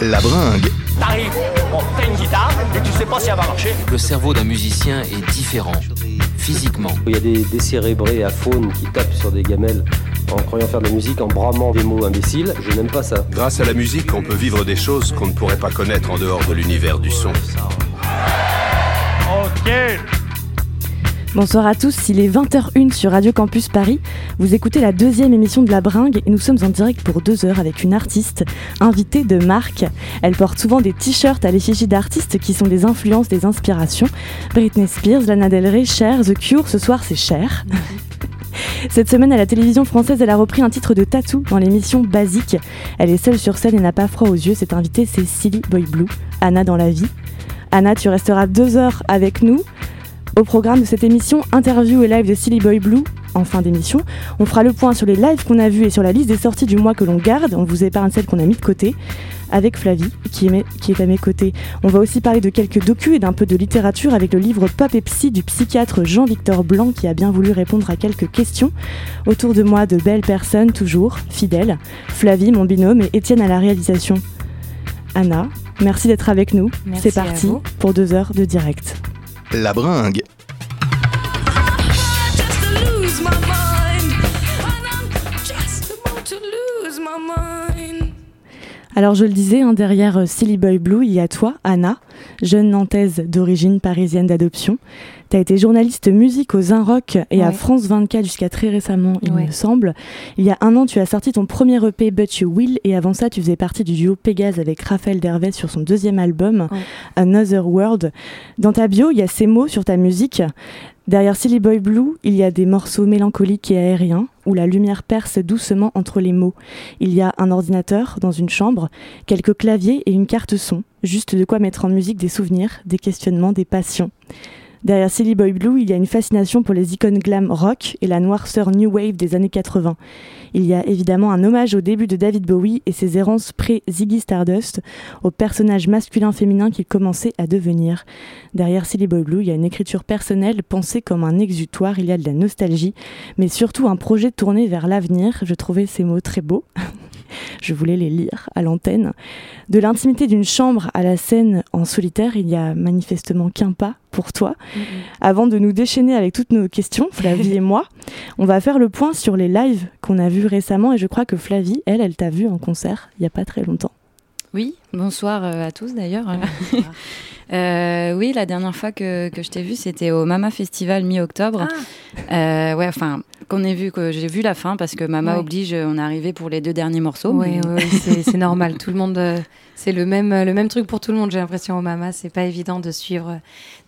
La bringue. T'arrives, bon, t'as une guitare et tu sais pas si elle va marcher. Le cerveau d'un musicien est différent, physiquement. Il y a des décérébrés à faune qui tapent sur des gamelles en croyant faire de la musique, en bramant des mots imbéciles. Je n'aime pas ça. Grâce à la musique, on peut vivre des choses qu'on ne pourrait pas connaître en dehors de l'univers du son. Ok. Bonsoir à tous, il est 20h01 sur Radio Campus Paris. Vous écoutez la deuxième émission de La Bringue et nous sommes en direct pour deux heures avec une artiste invitée de marque. Elle porte souvent des t-shirts à l'effigie d'artistes qui sont des influences, des inspirations. Britney Spears, Lana Del Rey, Cher, The Cure, ce soir c'est Cher. Cette semaine à la télévision française, elle a repris un titre de tatou dans l'émission Basique. Elle est seule sur scène et n'a pas froid aux yeux. Cette invitée, c'est Silly Boy Blue, Anna dans la vie. Anna, tu resteras deux heures avec nous. Au programme de cette émission, interview et live de Silly Boy Blue. En fin d'émission, on fera le point sur les lives qu'on a vus et sur la liste des sorties du mois que l'on garde. On vous épargne celles qu'on a mis de côté. Avec Flavie, qui est, à mes côtés. On va aussi parler de quelques docus et d'un peu de littérature avec le livre Pop et Psy du psychiatre Jean-Victor Blanc qui a bien voulu répondre à quelques questions. Autour de moi, de belles personnes, toujours, fidèles. Flavie, mon binôme, et Étienne à la réalisation. Anna, merci d'être avec nous. C'est parti pour deux heures de direct. La bringue. Alors je le disais, hein, derrière euh, Silly Boy Blue, il y a toi, Anna, jeune nantaise d'origine parisienne d'adoption. Tu as été journaliste musique aux Rock et à. France 24 jusqu'à très récemment, il Ouais. me semble. Il y a un an, tu as sorti ton premier EP But You Will et avant ça, tu faisais partie du duo Pégase avec Raphaël Dervès sur son deuxième album, Ouais. Another World. Dans ta bio, il y a ces mots sur ta musique. Derrière Silly Boy Blue, il y a des morceaux mélancoliques et aériens où la lumière perce doucement entre les mots. Il y a un ordinateur dans une chambre, quelques claviers et une carte son. Juste de quoi mettre en musique des souvenirs, des questionnements, des passions. Derrière Silly Boy Blue, il y a une fascination pour les icônes glam rock et la noirceur new wave des années 80. Il y a évidemment un hommage au début de David Bowie et ses errances pré-Ziggy Stardust, au personnage masculin-féminin qu'il commençait à devenir. Derrière Silly Boy Blue, il y a une écriture personnelle pensée comme un exutoire, il y a de la nostalgie, mais surtout un projet tourné vers l'avenir. Je trouvais ces mots très beaux. Je voulais les lire à l'antenne. De l'intimité d'une chambre à la scène en solitaire, il y a manifestement qu'un pas pour toi. Avant de nous déchaîner avec toutes nos questions, Flavie et moi, on va faire le point sur les lives qu'on a vus récemment et je crois que Flavie, elle, elle t'a vu en concert il n'y a pas très longtemps. Oui, bonsoir euh, à tous d'ailleurs. Euh, oui, la dernière fois que, que je t'ai vu, c'était au Mama Festival mi-octobre. Euh, ouais, enfin, qu'on ait vu, que j'ai vu la fin parce que Mama Ouais. oblige, on est arrivé pour les deux derniers morceaux. Oui, mais- c'est normal. Tout le monde, euh, c'est le même, euh, le même truc pour tout le monde. J'ai l'impression au Mama, c'est pas évident de suivre euh,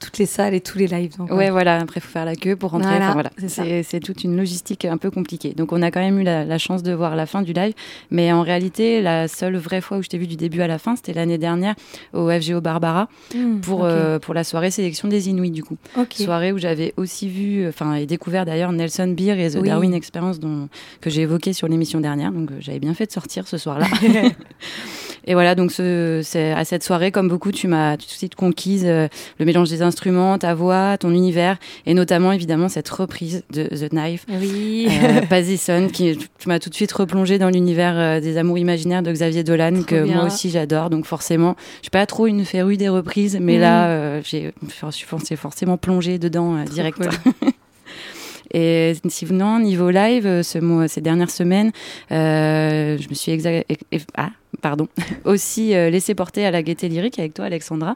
toutes les salles et tous les lives. Donc, Ouais, voilà, après, il faut faire la queue pour rentrer. Voilà, Enfin, voilà. c'est toute une logistique un peu compliquée. Donc, on a quand même eu la, la chance de voir la fin du live. Mais en réalité, la seule vraie fois où je t'ai vu du début à la fin, c'était l'année dernière au FGO Barbara Hmm, pour, euh, pour la soirée sélection des Inuits, du coup. Soirée où j'avais aussi vu, enfin, et découvert d'ailleurs Nelson Beer et The Oui. Darwin Experience dont, que j'ai évoqué sur l'émission dernière. Donc, euh, j'avais bien fait de sortir ce soir-là. Et voilà, donc ce, à cette soirée, comme beaucoup, tu m'as tout de suite conquise euh, le mélange des instruments, ta voix, ton univers, et notamment évidemment cette reprise de The Knife. Oui. Euh, Pazison, qui tu m'as tout de suite replongé dans l'univers euh, des amours imaginaires de Xavier Dolan, Trop que bien. moi aussi j'adore. Donc forcément, je suis pas trop une férue des reprises, mais Mhm. là, euh, j'ai, je suis forcément- plongée dedans direct. cool. Et sinon, niveau live, ce mois, ces dernières semaines, euh, je me suis exa- ah, pardon, aussi euh, laissé porter à la gaieté lyrique avec toi, Alexandra.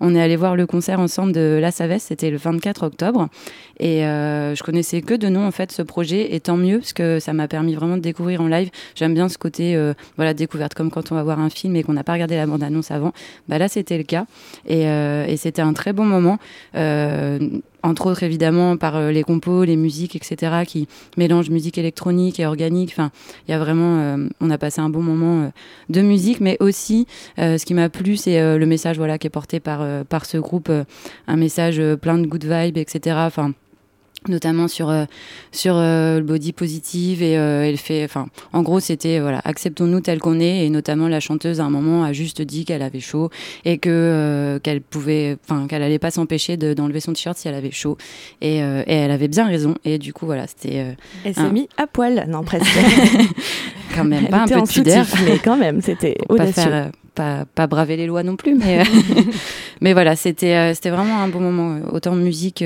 On est allé voir le concert ensemble de La Savesse, c'était le 24 octobre. Et euh, je connaissais que de nom en fait ce projet, et tant mieux parce que ça m'a permis vraiment de découvrir en live. J'aime bien ce côté euh, voilà découverte, comme quand on va voir un film et qu'on n'a pas regardé la bande annonce avant. Bah là, c'était le cas, et, euh, et c'était un très bon moment. Euh, entre autres évidemment par les compos, les musiques, etc., qui mélangent musique électronique et organique. Enfin, il y a vraiment, on a passé un bon moment de musique, mais aussi, euh, ce qui m'a plu, c'est euh, le message, voilà, qui est porté par euh, par ce groupe, un message plein de good vibes, etc. Enfin notamment sur euh, sur euh, le body positive et euh, elle fait enfin en gros c'était voilà acceptons-nous tel qu'on est et notamment la chanteuse à un moment a juste dit qu'elle avait chaud et que qu'elle pouvait enfin qu'elle allait pas s'empêcher de- d'enlever son t-shirt si elle avait chaud et, et elle avait bien raison et du coup voilà c'était Elle s'est un- mise à poil, non presque. quand même pas un peu de pudeur mais quand même, c'était pas faire euh, pas, pas braver les lois non plus, mais, euh, mais voilà, c'était euh, c'était vraiment un bon moment, autant musique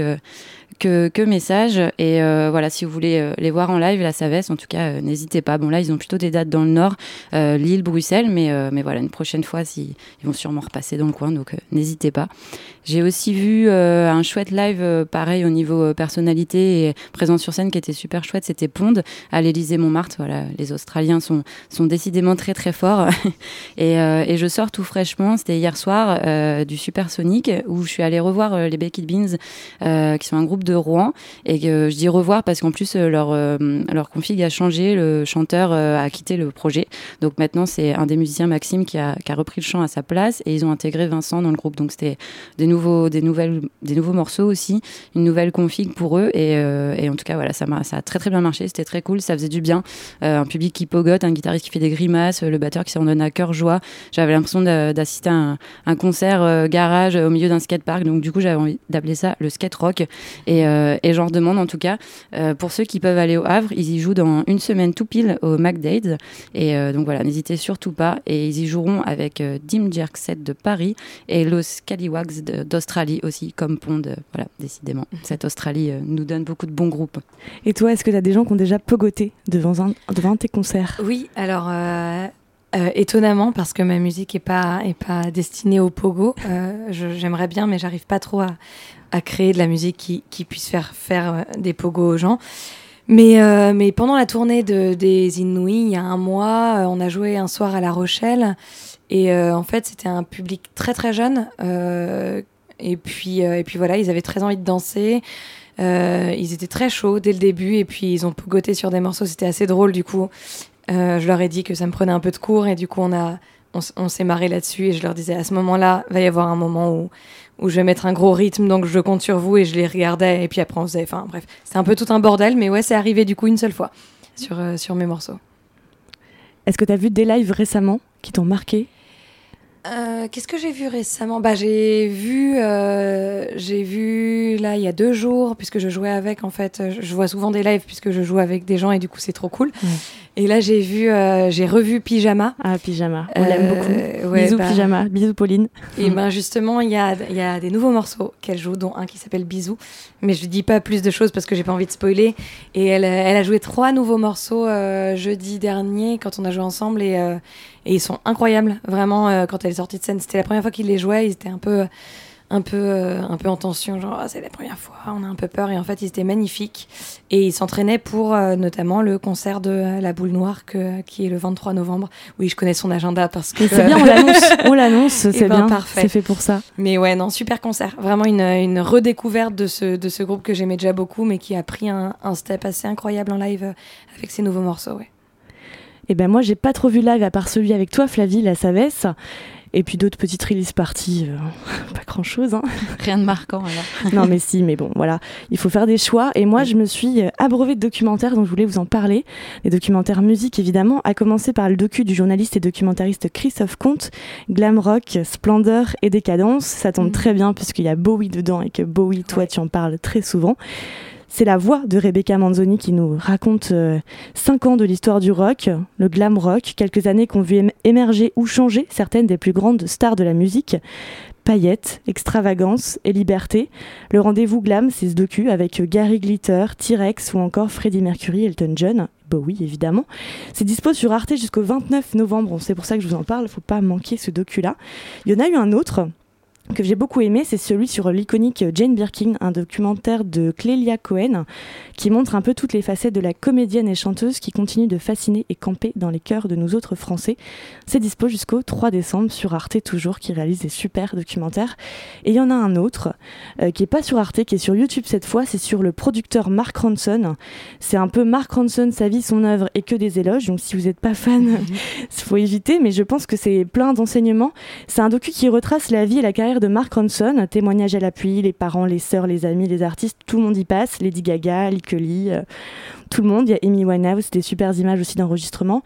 que, que message. Et euh, voilà, si vous voulez euh, les voir en live, la Savesse, en tout cas, euh, n'hésitez pas. Bon, là, ils ont plutôt des dates dans le nord, Lille, Bruxelles, mais, mais voilà, une prochaine fois, si, ils vont sûrement repasser dans le coin, donc n'hésitez pas. J'ai aussi vu euh, un chouette live, euh, pareil, au niveau euh, personnalité et présence sur scène qui était super chouette. C'était Pond à l'Élysée Montmartre. Voilà, les Australiens sont, sont décidément très très forts. et, et je sors tout fraîchement, c'était hier soir, du Supersonic où je suis allée revoir les Baked Beans, qui sont un groupe de Rouen. Et je dis revoir parce qu'en plus, leur, leur config a changé. Le chanteur a quitté le projet. Donc maintenant, c'est un des musiciens, Maxime, qui a, qui a repris le chant à sa place. Et ils ont intégré Vincent dans le groupe. Donc c'était des des, nouvelles, des nouveaux morceaux aussi, une nouvelle config pour eux. Et, euh, en tout cas, voilà, ça, m'a- ça a très très bien marché. C'était très cool. Ça faisait du bien. Euh, un public qui pogote, un guitariste qui fait des grimaces, euh, le batteur qui s'en donne à cœur joie. J'avais l'impression d'a- d'assister à un, concert garage au milieu d'un skatepark. Donc du coup, j'avais envie d'appeler ça le skate rock. Et, et j'en redemande en tout cas, pour ceux qui peuvent aller au Havre, ils y jouent dans une semaine tout pile au McDade. Et donc voilà, n'hésitez surtout pas. Et ils y joueront avec Dim Jerk Set de Paris et Los Scallywags de- d'Australie aussi, comme Pond. euh, voilà, décidément. Cette Australie euh, nous donne beaucoup de bons groupes. Et toi, est-ce que tu as des gens qui ont déjà pogoté devant un, devant tes concerts? Oui, alors euh, euh, étonnamment parce que ma musique est pas est pas destinée au pogo. euh, je- J'aimerais bien, mais j'arrive pas trop à, à créer de la musique qui, qui puisse faire faire euh, des pogos aux gens. Mais, euh, mais pendant la tournée de, des Inouïs, il y a un mois, euh, on a joué un soir à La Rochelle. Et euh, en fait, c'était un public très très jeune. Et, puis, euh, et puis voilà, ils avaient très envie de danser. Euh, ils étaient très chauds dès le début. Et puis ils ont pogoté sur des morceaux. C'était assez drôle du coup. Euh, je leur ai dit que ça me prenait un peu de cours. Et du coup, on, on, s'est marré là-dessus. Et je leur disais, à ce moment-là, va y avoir un moment où, où je vais mettre un gros rythme. Donc je compte sur vous. Et je les regardais. Et puis après, on faisait. Enfin bref, c'était un peu tout un bordel. Mais ouais, c'est arrivé du coup une seule fois sur, sur mes morceaux. Est-ce que tu as vu des lives récemment qui t'ont marqué? Euh, Qu'est-ce que j'ai vu récemment? Bah j'ai vu, euh, vu là il y a deux jours puisque je jouais avec en fait. euh, Je vois souvent des lives puisque je joue avec des gens et du coup c'est trop cool. Et là j'ai vu, euh, j'ai revu Pyjama. Ah, Pyjama, on l'aime beaucoup. Euh, ouais, bisous bah, Pyjama, bisous Pauline. Et ben justement il y a, y a des nouveaux morceaux qu'elle joue, dont un qui s'appelle Bisous. Mais je dis pas plus de choses parce que j'ai pas envie de spoiler. Et elle, elle a joué trois nouveaux morceaux euh, jeudi dernier quand on a joué ensemble et, euh, et ils sont incroyables. Vraiment euh, quand elle est sortie de scène, c'était la première fois qu'ils les jouaient. Ils étaient un peu un peu euh, un peu en tension genre Ah, c'est la première fois on a un peu peur et en fait ils étaient magnifiques et ils s'entraînaient pour euh, notamment le concert de euh, la boule noire que, qui est le 23 novembre oui je connais son agenda parce que c'est bien, on l'annonce, on l'annonce, Eh c'est ben, bien, parfait. c'est fait pour ça. mais ouais, non, super concert. Vraiment une, une redécouverte de ce, de ce groupe que j'aimais déjà beaucoup, mais qui a pris un, un step assez incroyable en live euh, avec ses nouveaux morceaux. Ouais. Et ben moi j'ai pas trop vu live à part celui avec toi Flavie, la Savesse. Et puis d'autres petites release parties, euh, pas grand chose. Hein. Rien de marquant alors. non mais si, mais bon voilà, il faut faire des choix. Et moi je me suis abreuvée de documentaires dont je voulais vous en parler. Des documentaires musique évidemment, à commencer par le docu du journaliste et documentariste Christophe Comte, Glam Rock, Splendeur et Décadence. Ça tombe Mhm. très bien puisqu'il y a Bowie dedans et que Bowie, toi Ouais. tu en parles très souvent. C'est la voix de Rebecca Manzoni qui nous raconte 5 ans de l'histoire du rock, le glam rock, quelques années qui ont vu ém- émerger ou changer certaines des plus grandes stars de la musique. Paillettes, extravagance et liberté. Le rendez-vous glam, c'est ce docu avec Gary Glitter, T-Rex ou encore Freddie Mercury, Elton John. Bowie évidemment. C'est dispo sur Arte jusqu'au 29 novembre. C'est pour ça que je vous en parle. Faut pas manquer ce docu-là. Il y en a eu un autre que j'ai beaucoup aimé, c'est celui sur l'iconique Jane Birkin, un documentaire de Clélia Cohen qui montre un peu toutes les facettes de la comédienne et chanteuse qui continue de fasciner et camper dans les cœurs de nous autres Français. C'est dispo jusqu'au 3 décembre sur Arte toujours, qui réalise des super documentaires. Et il y en a un autre euh, qui est pas sur Arte, qui est sur YouTube cette fois, c'est sur le producteur Mark Ronson. C'est un peu Mark Ronson, sa vie, son œuvre et que des éloges. Donc si vous n'êtes pas fan, il faut éviter, mais je pense que c'est plein d'enseignements. C'est un docu qui retrace la vie et la carrière de Mark Ronson, témoignages à l'appui, les parents, les sœurs, les amis, les artistes, tout le monde y passe, Lady Gaga, Lee euh, tout le monde. Il y a Amy Winehouse, des super images aussi d'enregistrement.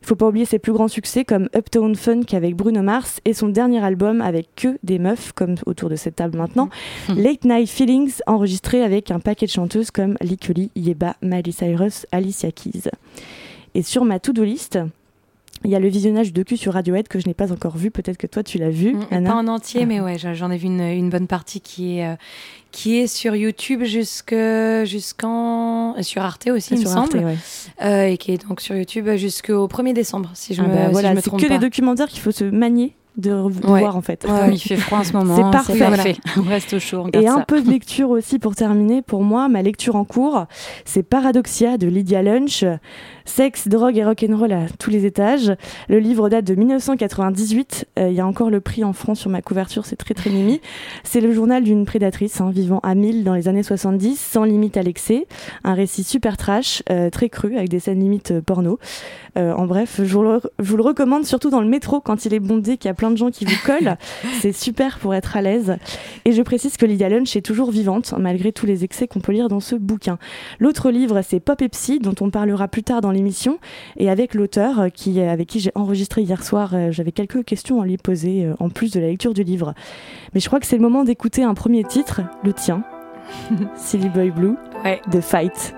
Il faut pas oublier ses plus grands succès comme Uptown Funk avec Bruno Mars et son dernier album avec que des meufs, comme autour de cette table maintenant, Late Night Feelings, enregistré avec un paquet de chanteuses comme Kelly, Yeba, Miley Cyrus, Alicia Keys. Et sur ma to-do list, Il y a le visionnage de cul sur Radiohead que je n'ai pas encore vu. Peut-être que toi tu l'as vu, Mm, Anna. Pas en entier, Ah. mais ouais, j'en ai vu une, une bonne partie qui est, euh, qui est sur YouTube jusque- jusqu'en. euh, sur Arte aussi, il me sur Arte, semble. ouais. Euh, et qui est donc sur YouTube jusqu'au 1er décembre, si je Ah me, bah si voilà, je me c'est trompe que pas. des documentaires qu'il faut se manier de, re- de Ouais. voir en fait. Ouais. Il fait froid en ce moment, C'est parfait. On reste au chaud, on Et un ça. peu de lecture aussi pour terminer. Pour moi, ma lecture en cours, c'est Paradoxia de Lydia Lunch. Sexe, drogue et rock'n'roll à tous les étages. Le livre date de 1998. Euh, Il y a encore le prix en francs sur ma couverture, c'est très très mimi. C'est le journal d'une prédatrice hein, vivant à 1000 dans les années 70, sans limite à l'excès. Un récit super trash, euh, très cru, avec des scènes limite euh, porno. Euh, en bref, je vous, le, je vous le recommande surtout dans le métro quand il est bondé, qu'il y a plein de gens qui vous collent. c'est super pour être à l'aise. Et je précise que Lydia Lunch est toujours vivante, malgré tous les excès qu'on peut lire dans ce bouquin. L'autre livre, c'est Pop et Psy, dont on parlera plus tard dans l'émission, et avec l'auteur, euh, qui, avec qui j'ai enregistré hier soir, euh, j'avais quelques questions à lui poser, euh, en plus de la lecture du livre. Mais je crois que c'est le moment d'écouter un premier titre, le tien, Silly Boy Blue, Ouais. de Fight.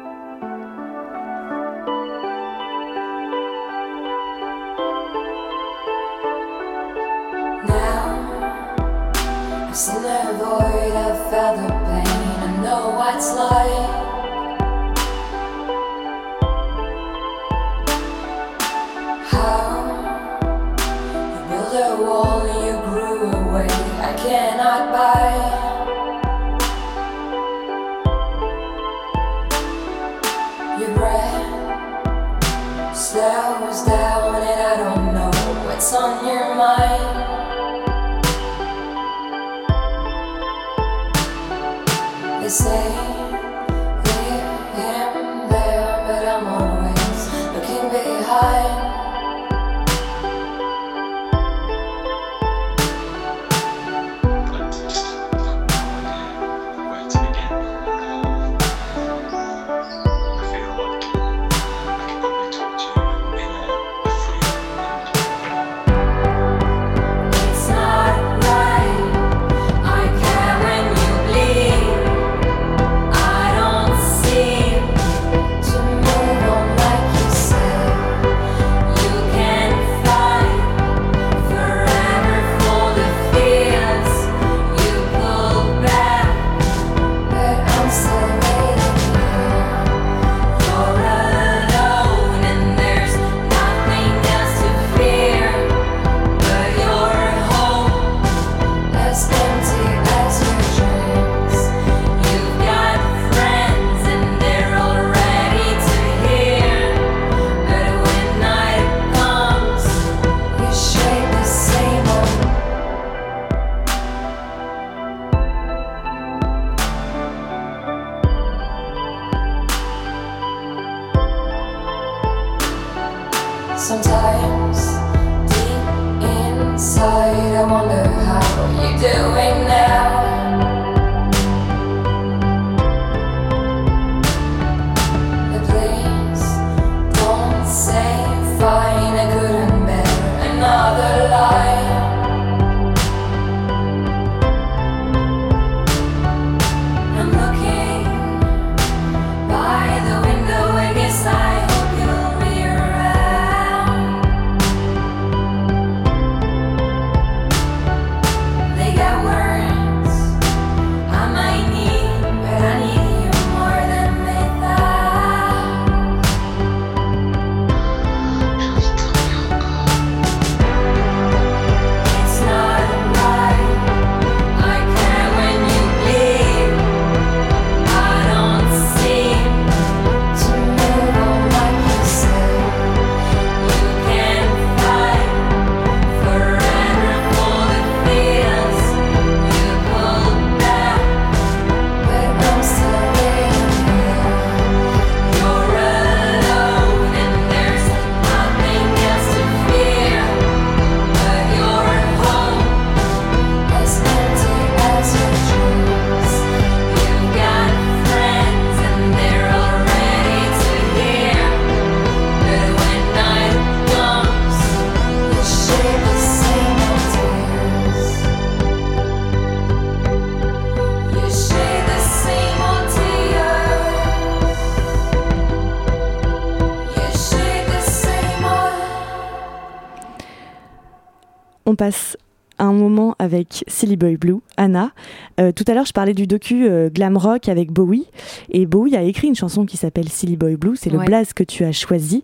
On passe un moment avec Silly Boy Blue, Anna. Euh, tout à l'heure, je parlais du docu euh, Glam Rock avec Bowie. Et Bowie a écrit une chanson qui s'appelle Silly Boy Blue. C'est le Ouais. blaze que tu as choisi.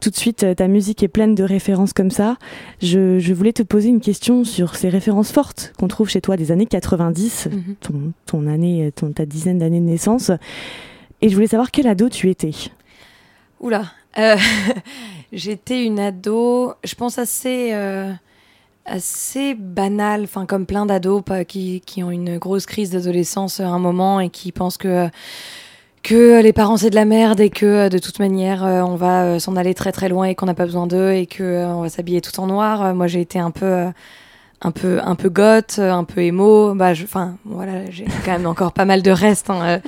Tout de suite, euh, ta musique est pleine de références comme ça. Je, je voulais te poser une question sur ces références fortes qu'on trouve chez toi des années 90, Mhm. ton, ton année, ton, ta dizaine d'années de naissance. Et je voulais savoir quel ado tu étais. Oula. J'étais une ado, je pense assez, assez banale, enfin comme plein d'ados qui, qui ont une grosse crise d'adolescence à un moment et qui pensent que que les parents c'est de la merde et que euh, de toute manière euh, on va euh, s'en aller très très loin et qu'on n'a pas besoin d'eux et que euh, on va s'habiller tout en noir. Euh, Moi j'ai été un peu euh, un peu un peu goth, euh, un peu émo. Bah enfin voilà, j'ai quand même encore pas mal de restes hein, euh,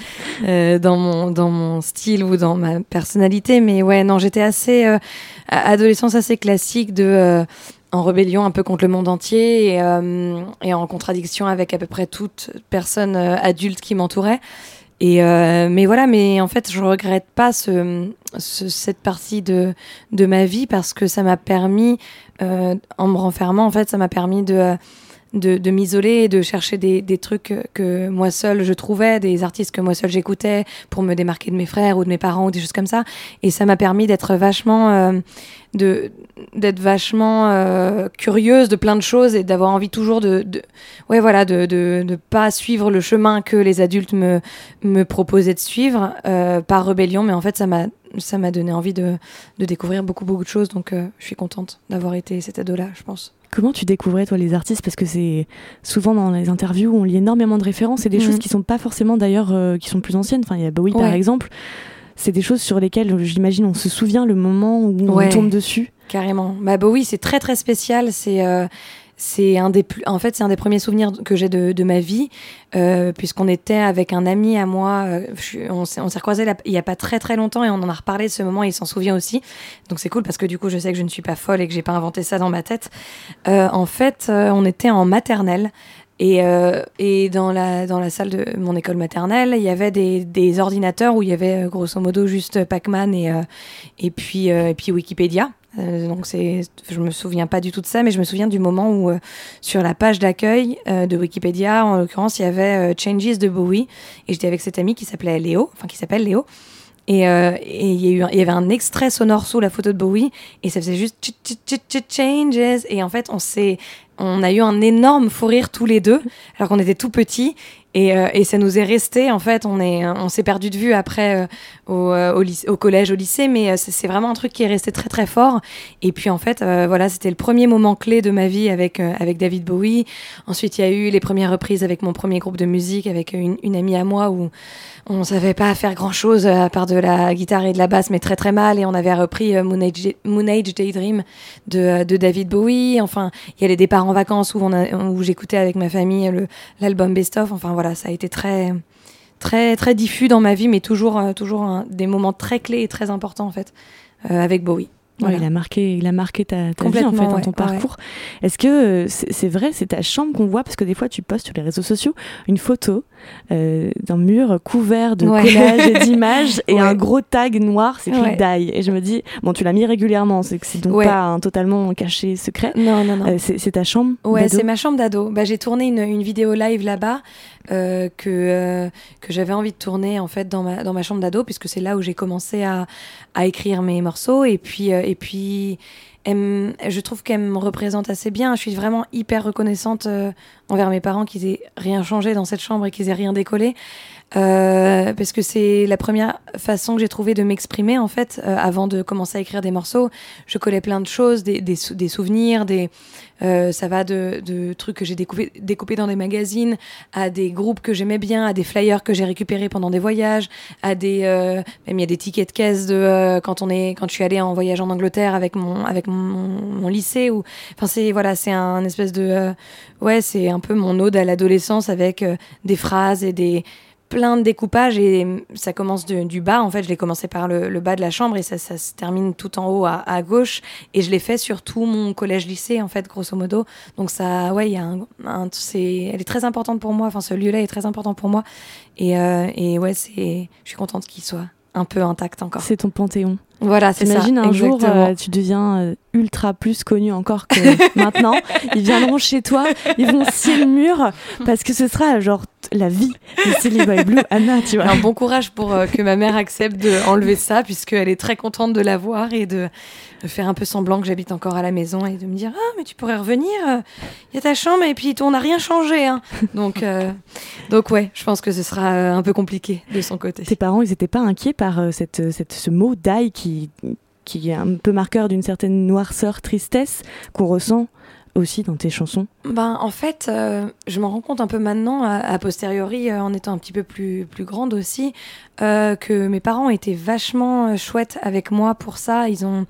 euh, dans mon dans mon style ou dans ma personnalité mais ouais non, j'étais assez euh, adolescence assez classique de euh, en rébellion un peu contre le monde entier et, euh, et en contradiction avec à peu près toute personne euh, adulte qui m'entourait. Et euh, mais voilà, mais en fait, je regrette pas ce, ce- cette partie de, de ma vie parce que ça m'a permis, euh, en me renfermant, en fait, ça m'a permis de, de, m'isoler de chercher des, trucs que moi seule je trouvais, des artistes que moi seule j'écoutais pour me démarquer de mes frères ou de mes parents ou des choses comme ça. Et ça m'a permis d'être vachement, euh, de d'être vachement euh, curieuse de plein de choses et d'avoir envie toujours de, de ouais voilà de, de pas suivre le chemin que les adultes me me proposaient de suivre euh, par rébellion. Mais en fait ça m'a ça m'a donné envie de, de découvrir beaucoup beaucoup de choses. Donc je suis contente d'avoir été cet ado là je pense Comment tu découvrais, toi, les artistes? Parce que c'est souvent dans les interviews, on lit énormément de références et des Mhm. choses qui sont pas forcément d'ailleurs, euh, qui sont plus anciennes. Enfin, il y a Bowie, par exemple. C'est des choses sur lesquelles, j'imagine, on se souvient le moment où Ouais. on tombe dessus. Carrément. Bah, Bowie, c'est très très spécial. C'est euh, c'est un des plus, en fait, c'est un des premiers souvenirs que j'ai de, ma vie, euh, puisqu'on était avec un ami à moi. euh, on s'est là- il y a pas très très longtemps et on en a reparlé de ce moment. Il s'en souvient aussi. Donc c'est cool parce que du coup, je sais que je ne suis pas folle et que j'ai pas inventé ça dans ma tête. Euh, en fait, on était en maternelle. Et, et dans, la, dans la salle de mon école maternelle, il y avait des, ordinateurs où il y avait grosso modo juste Pac-Man et, et, puis, et puis Wikipédia. Euh, donc c'est, je me souviens pas du tout de ça, mais je me souviens du moment où euh, sur la page d'accueil euh, de Wikipédia, en l'occurrence, il y avait euh, Changes de Bowie, et j'étais avec cet ami qui s'appelait Léo, enfin qui s'appelle Léo. Et il y, avait un extrait sonore sous la photo de Bowie, et ça faisait juste ch- ch- ch- ch- changes. Et en fait, on s'est, on a eu un énorme fou rire tous les deux, alors qu'on était tout petits. Et, ça nous est resté, en fait, on est, on s'est perdu de vue après au, euh, au, collège, au lycée, mais euh, c'est vraiment un truc qui est resté très très fort. Et puis en fait, euh, voilà, c'était le premier moment clé de ma vie avec avec David Bowie. Ensuite, il y a eu les premières reprises avec mon premier groupe de musique, avec une, amie à moi où on savait pas faire grand chose à part de la guitare et de la basse, mais très très mal. Et on avait repris Moon, Age, Daydream de, David Bowie. Enfin, il y a les départs en vacances où, où j'écoutais avec ma famille le- l'album Best of. Enfin voilà, ça a été très très très diffus dans ma vie, mais toujours euh, toujours un- des moments très clés et très importants en fait euh, avec Bowie. Ouais, il a marqué, il a marqué ta, ta vie en fait dans ton ouais. parcours. Est-ce que c'est vrai, c'est ta chambre qu'on voit? Parce que des fois tu postes sur les réseaux sociaux une photo euh, d'un mur couvert de collages et d'images et un gros tag noir, c'est écrit. Die. Et je me dis, bon, tu l'as mis régulièrement, c'est que c'est donc pas un totalement caché secret. Non non non. Euh, c'est ta chambre Ouais, c'est ma chambre d'ado. Bah, j'ai tourné une, une vidéo live là-bas euh, que, que j'avais envie de tourner en fait dans ma, dans ma chambre d'ado puisque c'est là où j'ai commencé à, à écrire mes morceaux et puis, et puis je trouve qu'elle me représente assez bien. Je suis vraiment hyper reconnaissante euh, envers mes parents qu'ils aient rien changé dans cette chambre et qu'ils aient rien décollé. Euh, parce que c'est la première façon que j'ai trouvé de m'exprimer en fait euh, avant de commencer à écrire des morceaux. Je collais plein de choses, des, des, sou- des souvenirs, des euh, ça va de, de trucs que j'ai découpés découpés dans des magazines, à des groupes que j'aimais bien, à des flyers que j'ai récupérés pendant des voyages, à des euh, même il y a des tickets de caisse de euh, quand on est quand je suis allée en voyage en Angleterre avec mon avec mon, mon lycée ou enfin c'est voilà c'est un espèce de ouais c'est un peu mon ode à l'adolescence avec des phrases et des plein de découpages et ça commence de- du bas. En fait, je l'ai commencé par le, bas de la chambre et ça, se termine tout en haut à, à gauche. Et je l'ai fait sur tout mon collège-lycée, en fait, grosso modo. Donc ça, ouais, il y a un, un- c'est, elle est très importante pour moi. Enfin, ce lieu-là est très important pour moi. Et, euh, et ouais, c'est, je suis contente qu'il soit un peu intact encore. C'est ton panthéon. Voilà, c'est ça. T'imagines un jour, euh, tu deviens euh, ultra plus connu encore que maintenant. Ils viendront chez toi, ils vont scier le mur parce que ce sera genre la vie de Silly Boy Blue, Anna, tu vois. Alors bon courage pour euh, que ma mère accepte d'enlever ça, puisqu'elle est très contente de la voir et de, de faire un peu semblant que j'habite encore à la maison et de me dire Ah, mais tu pourrais revenir, il y a ta chambre et puis on n'a rien changé. hein. Donc, euh, donc ouais, je pense que ce sera euh, un peu compliqué de son côté. Tes parents, ils n'étaient pas inquiets par euh, cette, cette- ce mot die qui, qui est un peu marqueur d'une certaine noirceur, tristesse qu'on ressent aussi dans tes chansons. Ben, en fait, euh, je m'en rends compte un peu maintenant, a, posteriori, euh, en étant un petit peu plus, plus grande aussi, euh, que mes parents étaient vachement chouettes avec moi pour ça. Ils ont.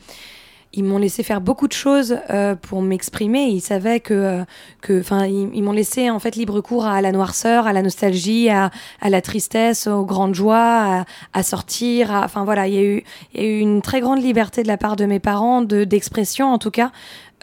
Ils m'ont laissé faire beaucoup de choses euh, pour m'exprimer. Ils savaient que, euh, que, enfin, ils, ils m'ont laissé en fait libre cours à la noirceur, à la nostalgie, à, à la tristesse, aux grandes joies, à, à sortir. Enfin voilà, il y a eu, il y a eu une très grande liberté de la part de mes parents, de d'expression en tout cas,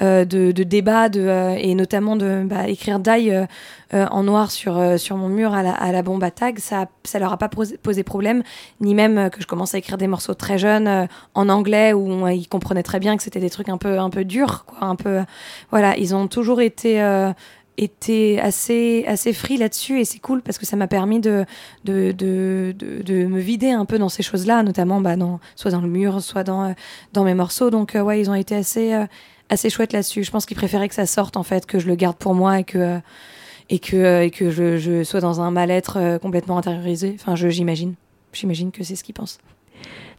de, de débat, de, euh, et notamment de bah, écrire die euh, euh, en noir sur, euh, sur mon mur à la, à la bombe à tag, ça, ça leur a pas posé, problème, ni même euh, que je commence à écrire des morceaux très jeunes euh, en anglais où euh, ils comprenaient très bien que c'était des trucs un peu, un peu durs, quoi, un peu, voilà, ils ont toujours été euh, été assez assez free là-dessus et c'est cool parce que ça m'a permis de de, de, de me vider un peu dans ces choses-là notamment bah dans soit dans le mur soit dans euh, dans mes morceaux. Donc euh, ouais ils ont été assez euh, assez chouettes là-dessus. Je pense qu'ils préféraient que ça sorte en fait que je le garde pour moi et que euh, et que euh, et que je, je sois dans un mal-être euh, complètement intériorisé. Enfin je j'imagine. J'imagine que c'est ce qu'ils pensent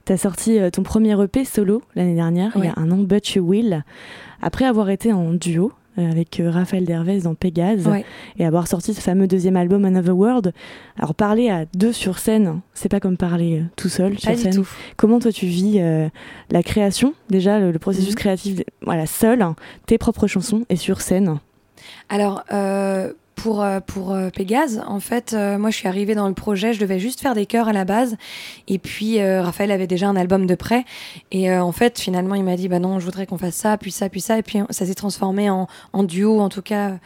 T'as sorti euh, ton premier EP solo l'année dernière, il y a un an, But You Will, après avoir été en duo avec euh, Raphaël Dervez dans Pégase Ouais. et avoir sorti ce fameux deuxième album Another World. Alors parler à deux sur scène, c'est pas comme parler euh, tout seul sur pas scène. tout Comment toi tu vis euh, la création, déjà le, le processus Mhm. créatif, voilà, seul, tes propres chansons et sur scène? Alors, euh, pour, euh, pour euh, Pégase, en fait, euh, moi, je suis arrivée dans le projet, je devais juste faire des chœurs à la base. Et puis, Raphaël avait déjà un album de près. Et en fait, finalement, il m'a dit, bah non, je voudrais qu'on fasse ça, puis ça, puis ça. Et puis, ça s'est transformé en, duo, en tout cas,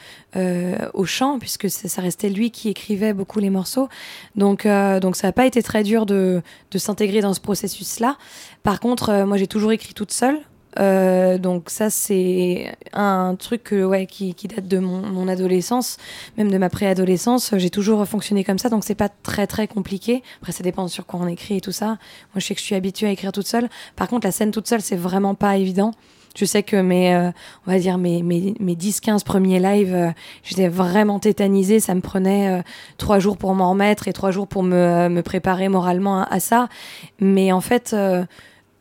au chant, puisque ça restait lui qui écrivait beaucoup les morceaux. Donc, donc ça n'a pas été très dur de, de s'intégrer dans ce processus-là. Par contre, moi, j'ai toujours écrit toute seule. Euh, donc ça c'est un truc ouais, qui, date de mon, adolescence, même de ma préadolescence. J'ai toujours fonctionné comme ça, donc c'est pas très très compliqué. Après ça dépend sur quoi on écrit et tout ça. Moi je sais que je suis habituée à écrire toute seule. Par contre la scène toute seule c'est vraiment pas évident. Je sais que mes, euh, on va dire mes, mes, mes 10-15 premiers lives, euh, j'étais vraiment tétanisée. Ça me prenait euh, trois jours pour m'en remettre et trois jours pour me, me préparer moralement à, ça. Mais en fait,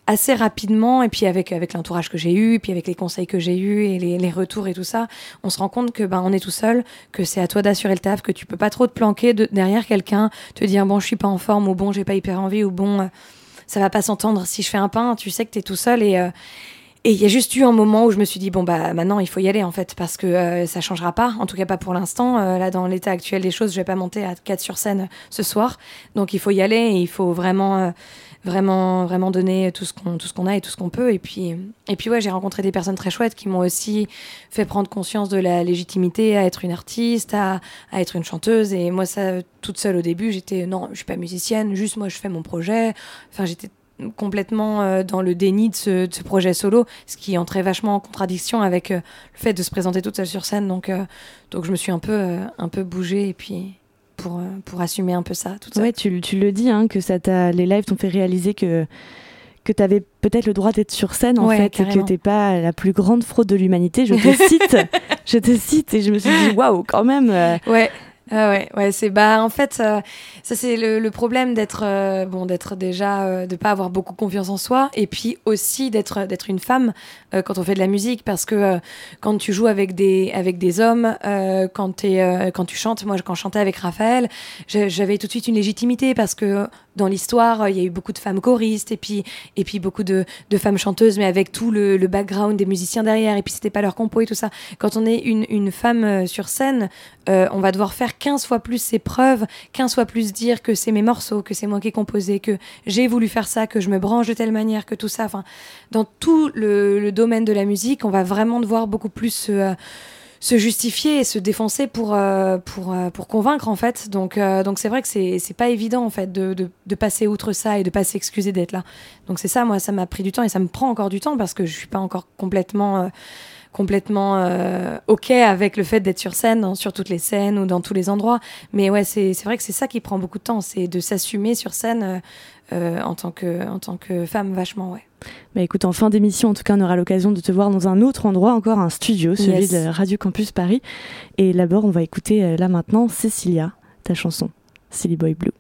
assez rapidement, et puis avec, avec l'entourage que j'ai eu, puis avec les conseils que j'ai eus et les, les retours et tout ça, on se rend compte que ben, on est tout seul, que c'est à toi d'assurer le taf, que tu peux pas trop te planquer de, derrière quelqu'un, te dire bon, je suis pas en forme, ou bon, j'ai pas hyper envie, ou bon, euh, ça va pas s'entendre si je fais un pain, tu sais que tu es tout seul et. euh, et il y a juste eu un moment où je me suis dit bon bah maintenant il faut y aller en fait parce que euh, ça changera pas en tout cas pas pour l'instant Euh, là dans l'état actuel des choses je vais pas monter à 4 sur scène ce soir donc il faut y aller et il faut vraiment vraiment vraiment donner tout ce qu'on tout ce qu'on a et tout ce qu'on peut. Et puis et puis ouais j'ai rencontré des personnes très chouettes qui m'ont aussi fait prendre conscience de la légitimité à être une artiste à, à être une chanteuse. Et moi ça toute seule au début j'étais non je suis pas musicienne juste moi je fais mon projet. Enfin j'étais complètement euh, dans le déni de ce, de ce projet solo, ce qui entrait vachement en contradiction avec euh, le fait de se présenter toute seule sur scène. Donc, euh, donc je me suis un peu, un peu bougée et puis pour, euh, pour assumer un peu ça seule. Ouais, tu, tu le dis, hein, que ça les lives t'ont fait réaliser que, que tu avais peut-être le droit d'être sur scène, en Ouais, fait, et que t'es pas la plus grande fraude de l'humanité. Je te cite, je te cite, et je me suis dit, waouh, quand même. euh, Ouais. Ah ouais, ouais, c'est bah en fait ça c'est le, problème d'être euh, bon d'être déjà euh, de pas avoir beaucoup confiance en soi et puis aussi d'être d'être une femme euh, quand on fait de la musique parce que quand tu joues avec des avec des hommes quand euh, quand tu chantes. Moi quand je chantais avec Raphaël j'avais tout de suite une légitimité parce que dans l'histoire il y a eu beaucoup de femmes choristes et puis et puis beaucoup de, femmes chanteuses mais avec tout le, le background des musiciens derrière et puis c'était pas leur compo et tout ça quand on est une, une femme euh, sur scène euh, on va devoir faire 15 fois plus ses preuves, 15 fois plus dire que c'est mes morceaux, que c'est moi qui ai composé, que j'ai voulu faire ça, que je me branche de telle manière, que tout ça. Enfin, dans tout le, le domaine de la musique, on va vraiment devoir beaucoup plus euh, se justifier et se défoncer pour, euh, pour, euh, pour convaincre en fait. Donc euh, donc c'est vrai que c'est c'est pas évident en fait de, de, de passer outre ça et de pas s'excuser d'être là. Donc c'est ça, moi ça m'a pris du temps et ça me prend encore du temps parce que je suis pas encore complètement euh, complètement euh, ok avec le fait d'être sur scène, sur toutes les scènes ou dans tous les endroits. Mais ouais, c'est c'est vrai que c'est ça qui prend beaucoup de temps, c'est de s'assumer sur scène euh, en tant que en tant que femme vachement ouais. Bah écoute, en fin d'émission, en tout cas, on aura l'occasion de te voir dans un autre endroit, encore un studio, celui Yes. de Radio Campus Paris. Et d'abord, on va écouter euh, là maintenant Cecilia, ta chanson, Silly Boy Blue.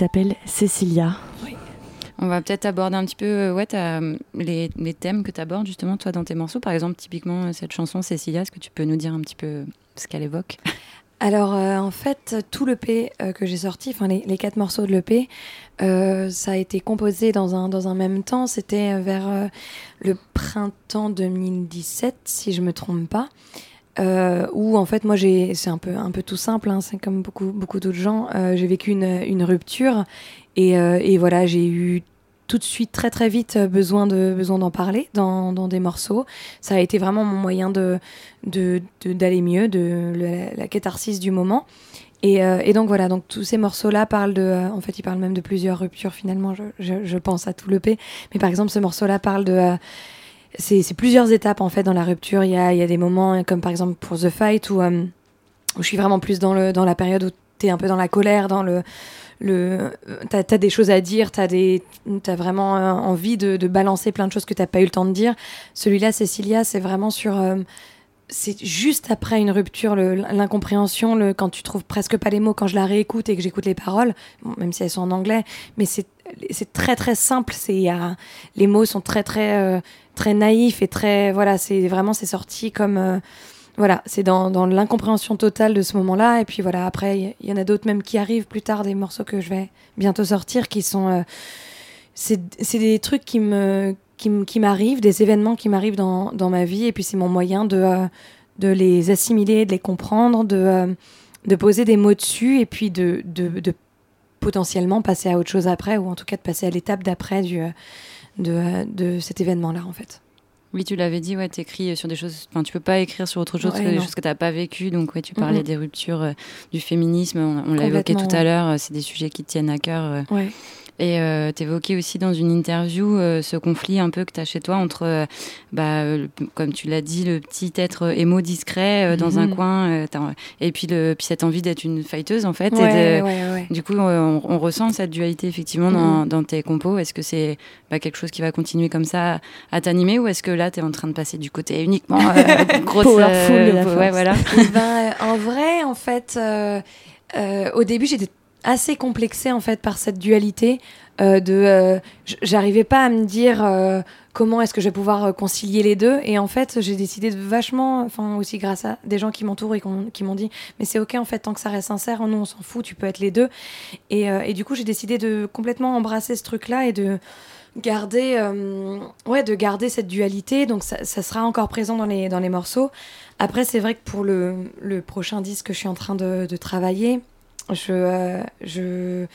S'appelle Cecilia. On va peut-être aborder un petit peu euh, ouais, euh, les, les thèmes que tu abordes justement toi dans tes morceaux. Par exemple, typiquement euh, cette chanson Cécilia, est-ce que tu peux nous dire un petit peu ce qu'elle évoque? Alors euh, en fait, tout l'EP euh, que j'ai sorti, enfin les, les quatre morceaux de l'EP, euh, ça a été composé dans un, dans un même temps. C'était vers euh, le printemps 2017, si je me trompe pas. Euh, où en fait moi j'ai c'est un peu un peu tout simple hein, c'est comme beaucoup beaucoup d'autres gens. Euh, j'ai vécu une, une rupture et, euh, et voilà j'ai eu tout de suite très très vite besoin de besoin d'en parler dans, dans des morceaux. Ça a été vraiment mon moyen de d'aller mieux de la, la catharsis du moment. Et, et donc voilà donc tous ces morceaux là parlent de en fait ils parlent même de plusieurs ruptures finalement je, je, pense à tout le P. Mais par exemple ce morceau là parle de c'est plusieurs étapes en fait dans la rupture. Il y a, y a des moments comme par exemple pour The Fight où, euh, je suis vraiment plus dans, le, dans la période où tu es un peu dans la colère, dans le. le t'as as des choses à dire, t'as t'as vraiment euh, envie de, de balancer plein de choses que t'as pas eu le temps de dire. Celui-là, Cécilia, c'est vraiment sur euh, c'est juste après une rupture, l'incompréhension, le, quand tu trouves presque pas les mots, quand je la réécoute et que j'écoute les paroles, même si elles sont en anglais, mais c'est très très simple. C'est les mots sont très très euh, très naïfs et très voilà, c'est vraiment c'est sorti comme euh, voilà, c'est dans, dans l'incompréhension totale de ce moment-là. Et puis voilà, après il y- en a d'autres même qui arrivent plus tard, des morceaux que je vais bientôt sortir, qui sont euh, c'est des trucs qui me qui, m'arrivent, des événements qui m'arrivent dans, dans ma vie, et puis c'est mon moyen de, euh, de les assimiler, de les comprendre, de, de poser des mots dessus, et puis de, de, de potentiellement passer à autre chose après, ou en tout cas de passer à l'étape d'après du, de, de cet événement-là, en fait. Oui, tu l'avais dit, ouais, t'écris sur des choses. Enfin, tu peux pas écrire sur autre chose Ouais, que des choses que t'as pas vécues. Donc, ouais, tu parlais des ruptures euh, du féminisme. On, on l'a évoqué tout à l'heure. euh, C'est des sujets qui te tiennent à cœur. euh. Ouais. Et euh, t'évoquais aussi dans une interview euh, ce conflit un peu que t'as chez toi entre, euh, bah, euh, le- comme tu l'as dit, le petit être émo discret euh, dans un Mhm. coin, euh, et puis, le, puis cette envie d'être une fighteuse en fait. et Ouais, de- ouais, ouais. Du coup, euh, on, on ressent cette dualité effectivement dans, dans tes compos. Est-ce que c'est bah, quelque chose qui va continuer comme ça à t'animer ou est-ce que là, tu es en train de passer du côté uniquement euh, grosse, Powerful de la ouais, force. voilà. Eh ben, en vrai, en fait, euh, euh, au début, j'étais assez complexée en fait par cette dualité euh, de. euh, J'arrivais pas à me dire euh, comment est-ce que je vais pouvoir concilier les deux. Et en fait, j'ai décidé de vachement, enfin aussi grâce à des gens qui m'entourent et qui m'ont dit, mais c'est ok en fait tant que ça reste sincère, nous on s'en fout, tu peux être les deux. Et, et du coup, j'ai décidé de complètement embrasser ce truc-là et de garder ouais de garder cette dualité donc ça, sera encore présent dans les dans les morceaux après c'est vrai que pour le, le prochain disque que je suis en train de travailler je euh, je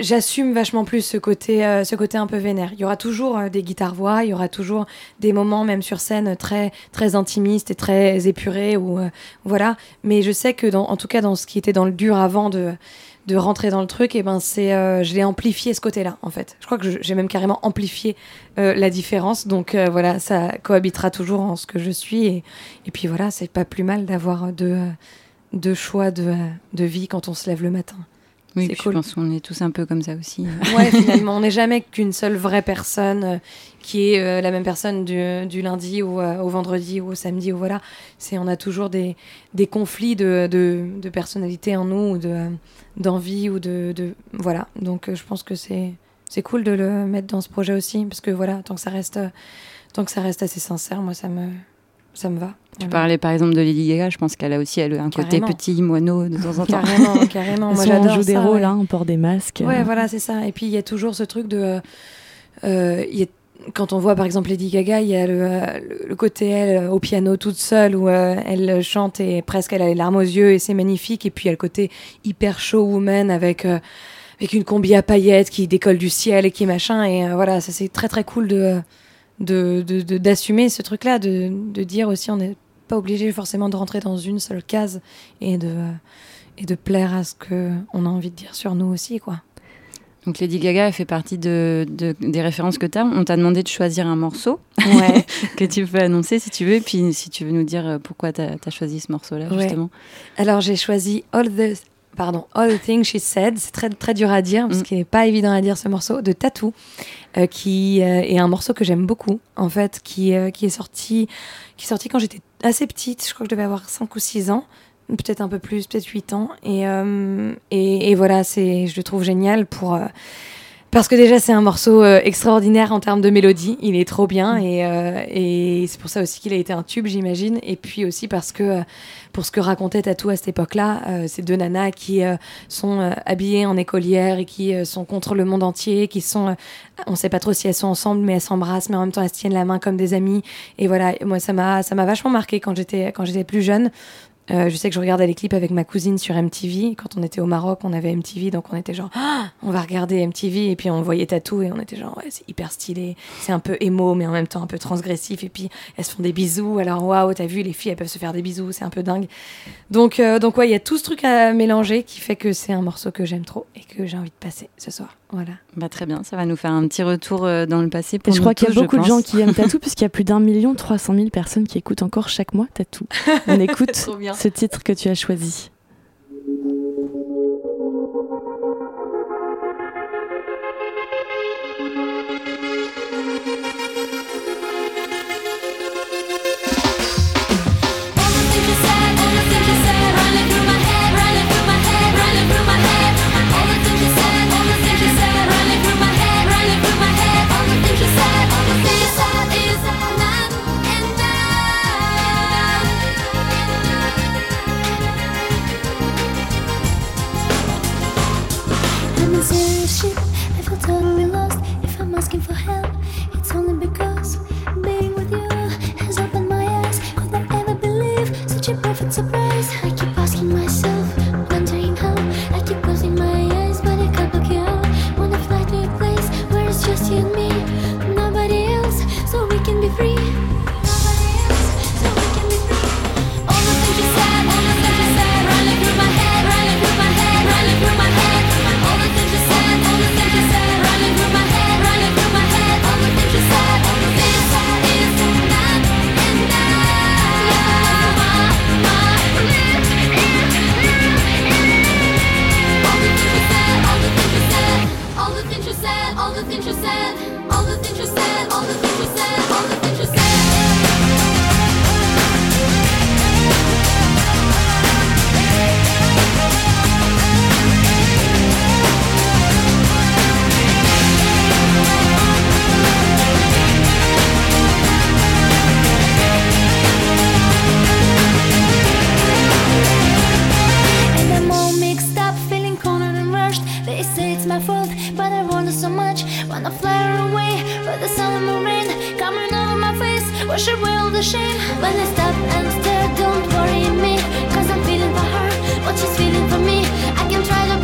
j'assume vachement plus ce côté euh, ce côté un peu vénère il y aura toujours euh, des guitares voix il y aura toujours des moments même sur scène très très intimistes et très épurés ou voilà mais je sais que en tout cas dans ce qui était dans le dur avant de de rentrer dans le truc, et ben c'est, je l'ai amplifié ce côté-là en fait. Je crois que j'ai même carrément amplifié la différence. Donc voilà, ça cohabitera toujours en ce que je suis. Et, et puis voilà, c'est pas plus mal d'avoir deux, deux choix de, de vie quand on se lève le matin. Oui, puis cool. je pense qu'on est tous un peu comme ça aussi. Ouais, finalement, on n'est jamais qu'une seule vraie personne euh, qui est euh, la même personne du, du lundi ou euh, au vendredi ou au samedi ou voilà. C'est on a toujours des, des conflits de, de, de personnalité en nous ou de d'envie ou de, de voilà. Donc je pense que c'est c'est cool de le mettre dans ce projet aussi parce que voilà, tant que ça reste tant que ça reste assez sincère, moi ça me ça me va. Tu Voilà. parlais par exemple de Lady Gaga, je pense qu'elle a aussi elle, un côté petit moineau de temps en temps. Carrément, carrément. Moi Soit on j'adore joue des rôles, ouais. hein, on porte des masques. Ouais, euh, voilà, c'est ça. Et puis il y a toujours ce truc de. euh, euh, il y a- quand on voit par exemple Lady Gaga, il y a le, euh, le- côté elle au piano toute seule où euh, elle chante et presque elle a les larmes aux yeux et c'est magnifique. Et puis il y a le côté hyper show woman avec. avec une combi à paillettes qui décolle du ciel et qui machin et euh, voilà ça c'est très très cool de de de- de- d'assumer ce truc là de, de dire aussi on n'est pas obligé forcément de rentrer dans une seule case et de et de plaire à ce que on a envie de dire sur nous aussi quoi Donc Lady Gaga, elle fait partie de, de- des références que tu as. On t'a demandé de choisir un morceau ouais que tu peux annoncer si tu veux, et puis si tu veux nous dire pourquoi tu as, choisi ce morceau-là, Ouais. justement. Alors j'ai choisi All the pardon All the Things She Said. C'est très très dur à dire parce Mm. qu'il n'est pas évident à dire ce morceau de Tattoo, euh, qui euh, est un morceau que j'aime beaucoup en fait, qui euh, qui est sorti qui est sorti quand j'étais assez petite. Je crois que je devais avoir 5 ou 6 ans. Peut-être un peu plus, peut-être 8 ans. Et, et, et voilà, c'est, je le trouve génial pour, parce que déjà, c'est un morceau euh, extraordinaire en termes de mélodie. Il est trop bien et, euh, et c'est pour ça aussi qu'il a été un tube, j'imagine. Et puis aussi parce que, euh, pour ce que racontait Tatou à cette époque-là, euh, ces deux nanas qui euh, sont euh, habillées en écolière et qui sont contre le monde entier, qui sont, on sait pas trop si elles sont ensemble, mais elles s'embrassent, mais en même temps elles se tiennent la main comme des amies. Et voilà, moi ça m'a, ça m'a vachement marqué quand j'étais, quand j'étais plus jeune. Euh, je sais que je regardais les clips avec ma cousine sur MTV. Quand on était au Maroc, on avait MTV, donc on était genre, Ah, on va regarder MTV, et puis on voyait Tatou, et on était genre, ouais, c'est hyper stylé, c'est un peu émo, mais en même temps un peu transgressif, et puis elles se font des bisous, alors waouh, t'as vu, les filles, elles peuvent se faire des bisous, c'est un peu dingue. Donc, euh, donc ouais, il y a tout ce truc à mélanger qui fait que c'est un morceau que j'aime trop et que j'ai envie de passer ce soir. Voilà. Bah, très bien, ça va nous faire un petit retour euh, dans le passé. Pour je crois qu'il y a beaucoup de gens qui aiment Tatou, puisqu'il y a plus d'un million trois cent mille personnes qui écoutent encore chaque mois Tatou. On écoute Trop bien. Ce titre que tu as choisi. totally lost if I'm asking for help. It's only because. Wash away all the shame. When I stop and stare, don't worry me. Cause I'm feeling for her, what she's feeling for me. I can try to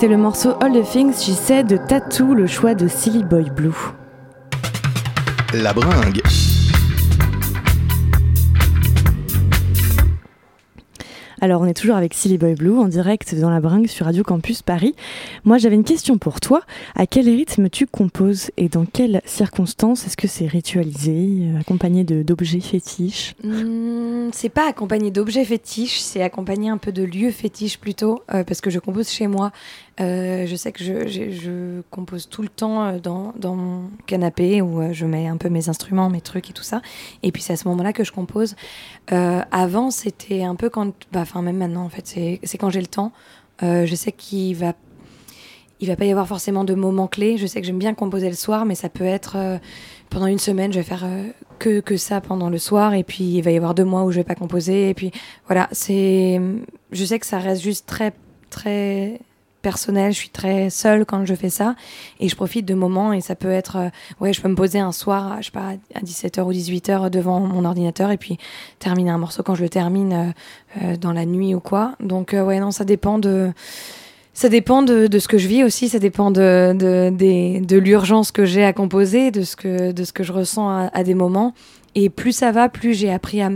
C'était le morceau All the Things She Said de Tattoo, le choix de Silly Boy Blue. La bringue. Alors, on est toujours avec Silly Boy Blue en direct dans la bringue sur Radio Campus Paris. Moi, j'avais une question pour toi. À quel rythme tu composes et dans quelles circonstances Est-ce que c'est ritualisé, euh, accompagné de- d'objets fétiches? Hmm, c'est pas accompagné d'objets fétiches, c'est accompagné un peu de lieux fétiches plutôt, euh, parce que je compose chez moi. Euh, je sais que je, compose tout le temps euh, dans, mon canapé où euh, je mets un peu mes instruments, mes trucs et tout ça. Et puis c'est à ce moment-là que je compose. Avant, c'était un peu quand, bah, enfin même maintenant en fait, c'est quand j'ai le temps. Je sais qu'il va il va pas y avoir forcément de moments clés. Je sais que j'aime bien composer le soir, mais ça peut être pendant une semaine, je vais faire que, que ça pendant le soir, et puis il va y avoir deux mois où je vais pas composer, et puis voilà, c'est, je sais que ça reste juste très, très personnel. Je suis très seule quand je fais ça, et je profite de moments, et ça peut être, euh, ouais, je peux me poser un soir, je sais pas, à 17h ou 18h devant mon ordinateur, et puis terminer un morceau quand je le termine euh, euh, dans la nuit ou quoi. Donc ouais, non, ça dépend de ça dépend de, de ce que je vis aussi, ça dépend de, de, l'urgence que j'ai à composer, de ce que, de ce que je ressens à, à des moments. Et plus ça va, plus j'ai appris à,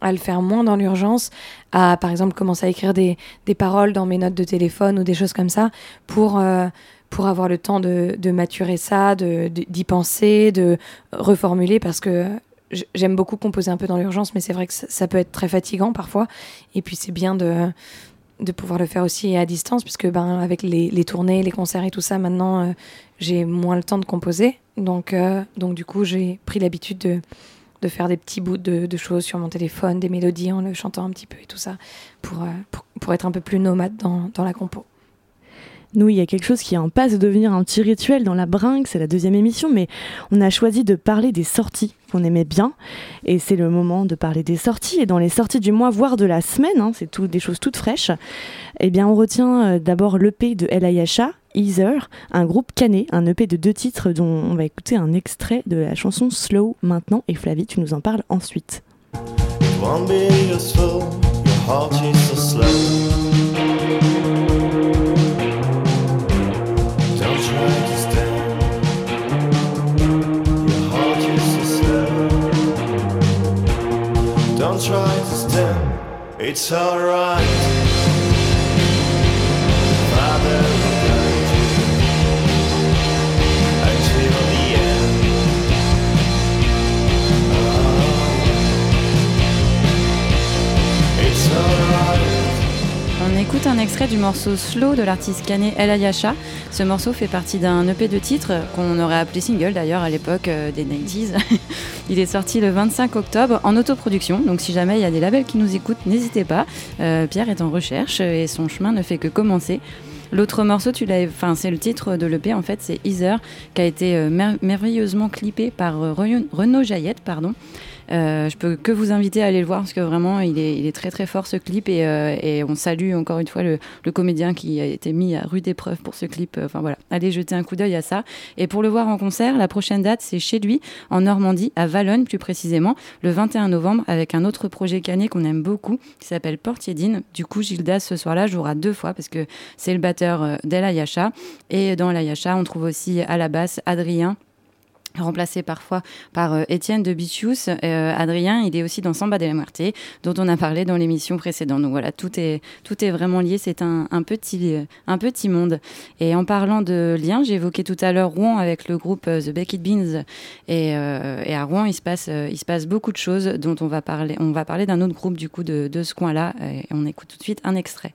à le faire moins dans l'urgence, à par exemple commencer à écrire des, des paroles dans mes notes de téléphone ou des choses comme ça pour, euh, pour avoir le temps de, de maturer ça, de- de- d'y penser, de reformuler parce que j'aime beaucoup composer un peu dans l'urgence, mais c'est vrai que ça, ça peut être très fatigant parfois. Et puis c'est bien de de pouvoir le faire aussi à distance, puisque ben, avec les, les tournées, les concerts et tout ça, maintenant, euh, j'ai moins le temps de composer. Donc, euh, donc du coup, j'ai pris l'habitude de, de faire des petits bouts de, choses sur mon téléphone, des mélodies en le chantant un petit peu et tout ça, pour, euh, pour, pour être un peu plus nomade dans, dans la compo. Nous, il y a quelque chose qui est en passe de devenir un petit rituel dans la bringue, c'est la deuxième émission, mais on a choisi de parler des sorties qu'on aimait bien, et c'est le moment de parler des sorties, et dans les sorties du mois, voire de la semaine, hein, c'est tout, des choses toutes fraîches, eh bien on retient euh, d'abord l'EP de Elayasha, Ether, un groupe canet, un EP de deux titres dont on va écouter un extrait de la chanson Slow maintenant, et Flavie, tu nous en parles ensuite. On écoute un extrait du morceau Slow de l'artiste canet El Ayasha. Ce morceau fait partie d'un EP de titres qu'on aurait appelé single d'ailleurs à l'époque euh, des 90s. il est sorti le 25 octobre en autoproduction, donc si jamais il y a des labels qui nous écoutent, n'hésitez pas. Euh, Pierre est en recherche et son chemin ne fait que commencer. L'autre morceau, tu l'as, enfin c'est le titre de l'EP en fait, c'est Ether, qui a été euh, mer- merveilleusement clippé par Renaud- Renaud Jaillette, pardon. Euh, je peux que vous inviter à aller le voir parce que vraiment il est, très très fort ce clip et, euh, on salue encore une fois le, comédien qui a été mis à rude épreuve pour ce clip. Enfin voilà, allez jeter un coup d'œil à ça. Et pour le voir en concert, la prochaine date c'est chez lui en Normandie, à Valognes plus précisément, le 21 novembre avec un autre projet canet qu'on aime beaucoup qui s'appelle Portiedine. Du coup Gildas ce soir-là jouera deux fois parce que c'est le batteur euh, d'El Ayasha et dans l'Ayasha on trouve aussi à la basse Adrien remplacé parfois par euh, Étienne de Bichius. Euh, Adrien, il est aussi dans Samba de la Muerte, dont on a parlé dans l'émission précédente. Donc voilà, tout est, tout est vraiment lié. C'est un, petit, euh, un petit monde. Et en parlant de liens, évoqué tout à l'heure Rouen avec le groupe The Baked Beans. Et, et à Rouen, il se, passe, il se passe beaucoup de choses dont on va parler. On va parler d'un autre groupe du coup de, de ce coin-là. Et on écoute tout de suite un extrait.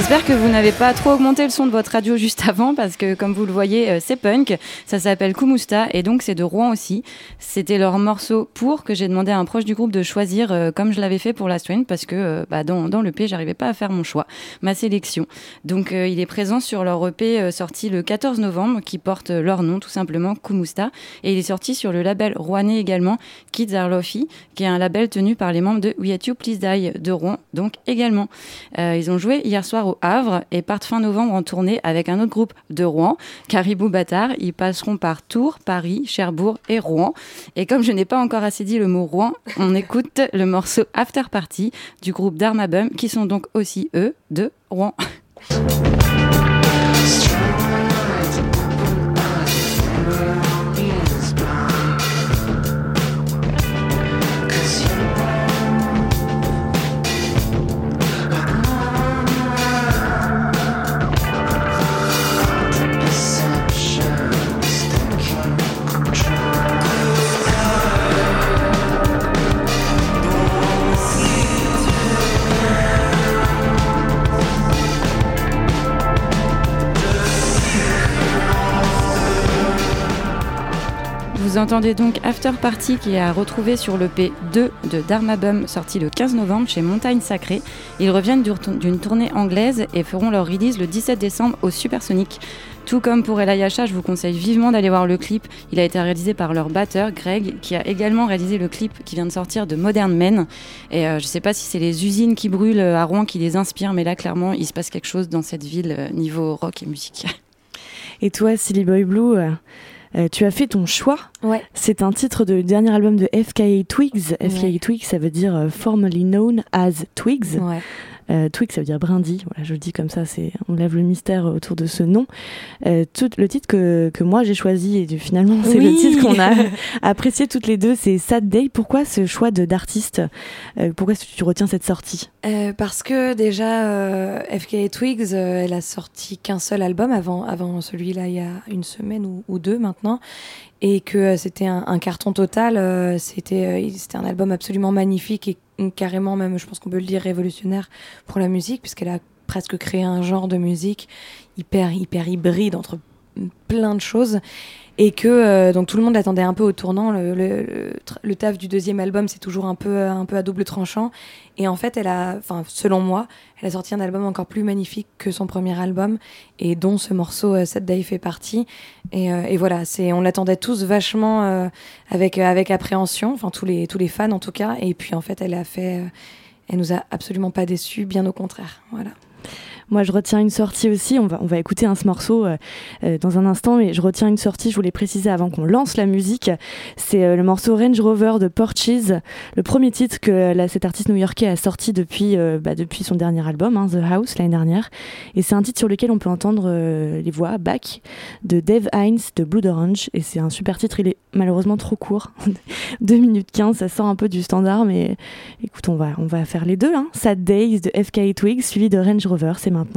J'espère que vous n'avez pas trop augmenté le son de votre radio juste avant parce que comme vous le voyez, euh, c'est punk. Ça s'appelle Kumusta et donc c'est de Rouen aussi. C'était leur morceau pour que j'ai demandé à un proche du groupe de choisir euh, comme je l'avais fait pour Last Train parce que euh, bah, dans, dans l'EP, j'arrivais pas à faire mon choix, ma sélection. Donc il est présent sur leur EP sorti le 14 novembre qui porte leur nom tout simplement Kumusta et il est sorti sur le label rouennais également Kids Are Lofi qui est un label tenu par les membres de We At You Please Die de Rouen donc également. Ils ont joué hier soir au Havre et partent fin novembre en tournée avec un autre groupe de Rouen, Caribou Bâtard. Ils passeront par Tours, Paris, Cherbourg et Rouen. Et comme je n'ai pas encore assez dit le mot Rouen, on écoute le morceau After Party du groupe Dharmabum qui sont donc aussi eux de Rouen. Entendez donc After Party qui est à retrouver sur le P2 de Dharmabum sorti le 15 novembre chez Montagne Sacrée. Ils reviennent d'une tournée anglaise et feront leur release le 17 décembre au Supersonic. Tout comme pour El Ayasha, je vous conseille vivement d'aller voir le clip. Il a été réalisé par leur batteur, Greg, qui a également réalisé le clip qui vient de sortir de Modern Men. Et euh, je sais pas si c'est les usines qui brûlent à Rouen qui les inspirent, mais là, clairement, il se passe quelque chose dans cette ville euh, niveau rock et musique. Et toi, Silly Boy Blue, euh, tu as fait ton choix. Ouais. C'est un titre de dernier album de FKA Twigs. FKA Twigs, ça veut dire euh, formerly known as Twigs. Ouais. Euh, Twigs, ça veut dire brindille. Voilà, je le dis comme ça, c'est on lève le mystère autour de ce nom. Euh, tout, le titre que, que moi j'ai choisi et finalement c'est Oui. le titre qu'on a apprécié toutes les deux, c'est Sad Day. Pourquoi ce choix de d'artiste? Euh, Pourquoi tu retiens cette sortie? Euh, parce que déjà, euh, FKA Twigs, elle a sorti qu'un seul album avant, avant celui-là il y a une semaine ou, ou deux maintenant, et que c'était un, un carton total. euh, euh, c'était un album absolument magnifique et carrément même, je pense qu'on peut le dire, révolutionnaire pour la musique, puisqu'elle a presque créé un genre de musique hyper, hyper hybride entre plein de choses et que euh, donc tout le monde l'attendait un peu au tournant. Le, taf du deuxième album c'est toujours un peu un peu à double tranchant. Et en fait elle a enfin selon moi elle a sorti un album encore plus magnifique que son premier album et dont ce morceau euh, Sad Day fait partie. Et, euh, et voilà c'est on l'attendait tous vachement euh, avec euh, avec appréhension. Enfin tous les tous les fans en tout cas. Et puis en fait elle a fait euh, elle nous a absolument pas déçus bien au contraire. Voilà Moi, je retiens une sortie aussi. On va, on va écouter un, ce morceau euh, euh, dans un instant, mais je retiens une sortie. Je voulais préciser avant qu'on lance la musique. C'est euh, le morceau Range Rover de Porches, le premier titre que la- cet artiste new-yorkais a sorti depuis, bah, depuis son dernier album, hein, The House, l'année dernière. Et c'est un titre sur lequel on peut entendre les voix back de Dave Hines de Blood Orange. Et c'est un super titre. Il est malheureusement trop court, 2 minutes 15. Ça sort un peu du standard, mais écoute, on va, on va faire les deux. Hein. Sad Days de FK Twigs suivi de Range Rover. C'est. Every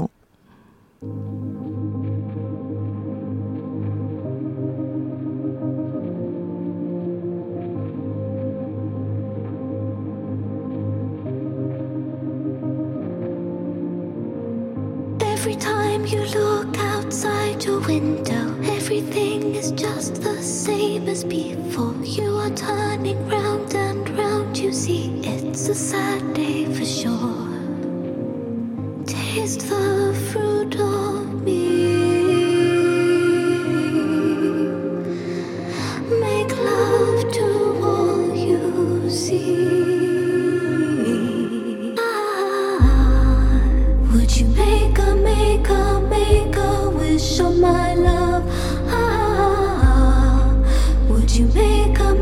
time you look outside your window, everything is just the same as before. You are turning round and round, you see, it's a sad day for sure. Make love to all you see. Ah, would you make a, wish of my love? Ah, would you make a,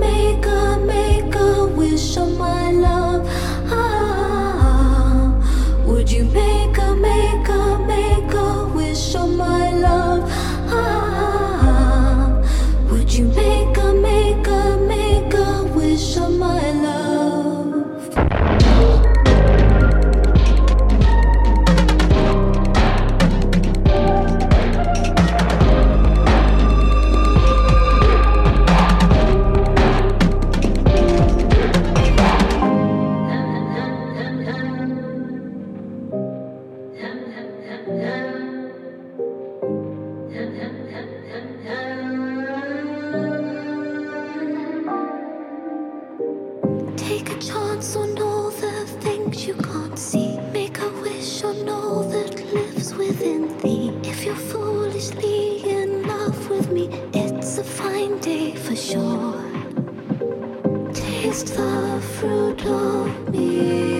the fruit of me.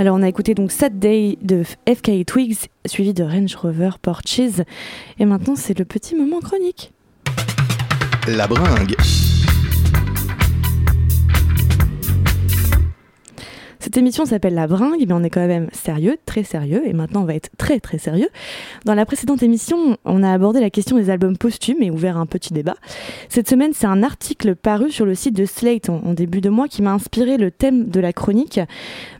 Alors on a écouté donc Saturday de FK Twigs suivi de Range Rover Porches et maintenant c'est le petit moment chronique. La bringue. Cette émission s'appelle La Bringue, mais on est quand même sérieux, très sérieux, et maintenant on va être très très sérieux. Dans la précédente émission, on a abordé la question des albums posthumes et ouvert un petit débat. Cette semaine, c'est un article paru sur le site de Slate en, en début de mois qui m'a inspiré le thème de la chronique.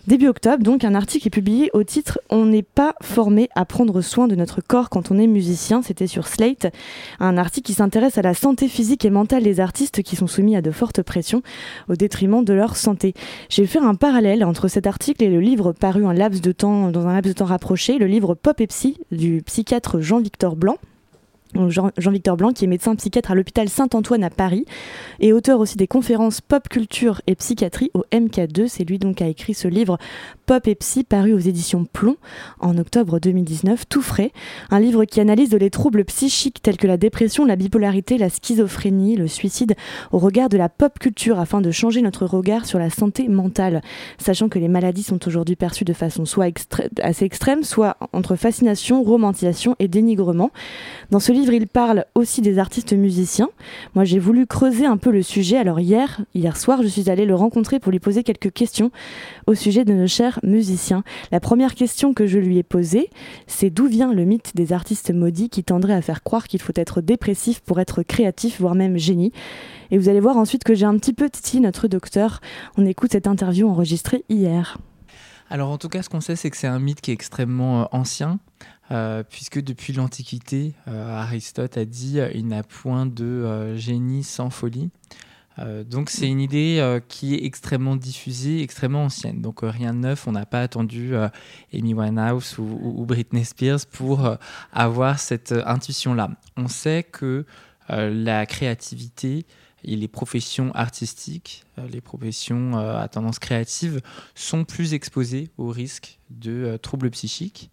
Début octobre, donc, un article est publié au titre On n'est pas formé à prendre soin de notre corps quand on est musicien. C'était sur Slate. Un article qui s'intéresse à la santé physique et mentale des artistes qui sont soumis à de fortes pressions au détriment de leur santé. J'ai fait un parallèle entre cet article et le livre paru un laps de temps, dans un laps de temps rapproché, le livre Pop et Psy du psychiatre Jean-Victor Blanc. Jean- Jean-Victor Blanc, qui est médecin psychiatre à l'hôpital Saint-Antoine à Paris, et auteur aussi des conférences Pop Culture et Psychiatrie au MK2. C'est lui donc qui a écrit ce livre Pop et Psy, paru aux éditions Plomb en octobre 2019, tout frais. Un livre qui analyse les troubles psychiques tels que la dépression, la bipolarité, la schizophrénie, le suicide, au regard de la pop culture afin de changer notre regard sur la santé mentale, sachant que les maladies sont aujourd'hui perçues de façon soit assez extrême, soit entre fascination, romantisation et dénigrement. Dans ce il parle aussi des artistes musiciens. Moi, j'ai voulu creuser un peu le sujet. Alors hier, hier soir, je suis allée le rencontrer pour lui poser quelques questions au sujet de nos chers musiciens. La première question que je lui ai posée, c'est d'où vient le mythe des artistes maudits qui tendrait à faire croire qu'il faut être dépressif pour être créatif, voire même génie? Et vous allez voir ensuite que j'ai un petit peu titillé notre docteur. On écoute cette interview enregistrée hier. Alors en tout cas, ce qu'on sait, c'est que c'est un mythe qui est extrêmement euh, ancien, euh, puisque depuis l'Antiquité, euh, Aristote a dit euh, il n'a point de génie sans folie. Donc c'est une idée qui est extrêmement diffusée, extrêmement ancienne. Donc rien de neuf, on n'a pas attendu Amy Winehouse ou, Britney Spears pour avoir cette intuition-là. On sait que la créativité et les professions artistiques, les professions à tendance créative sont plus exposées au risque de troubles psychiques,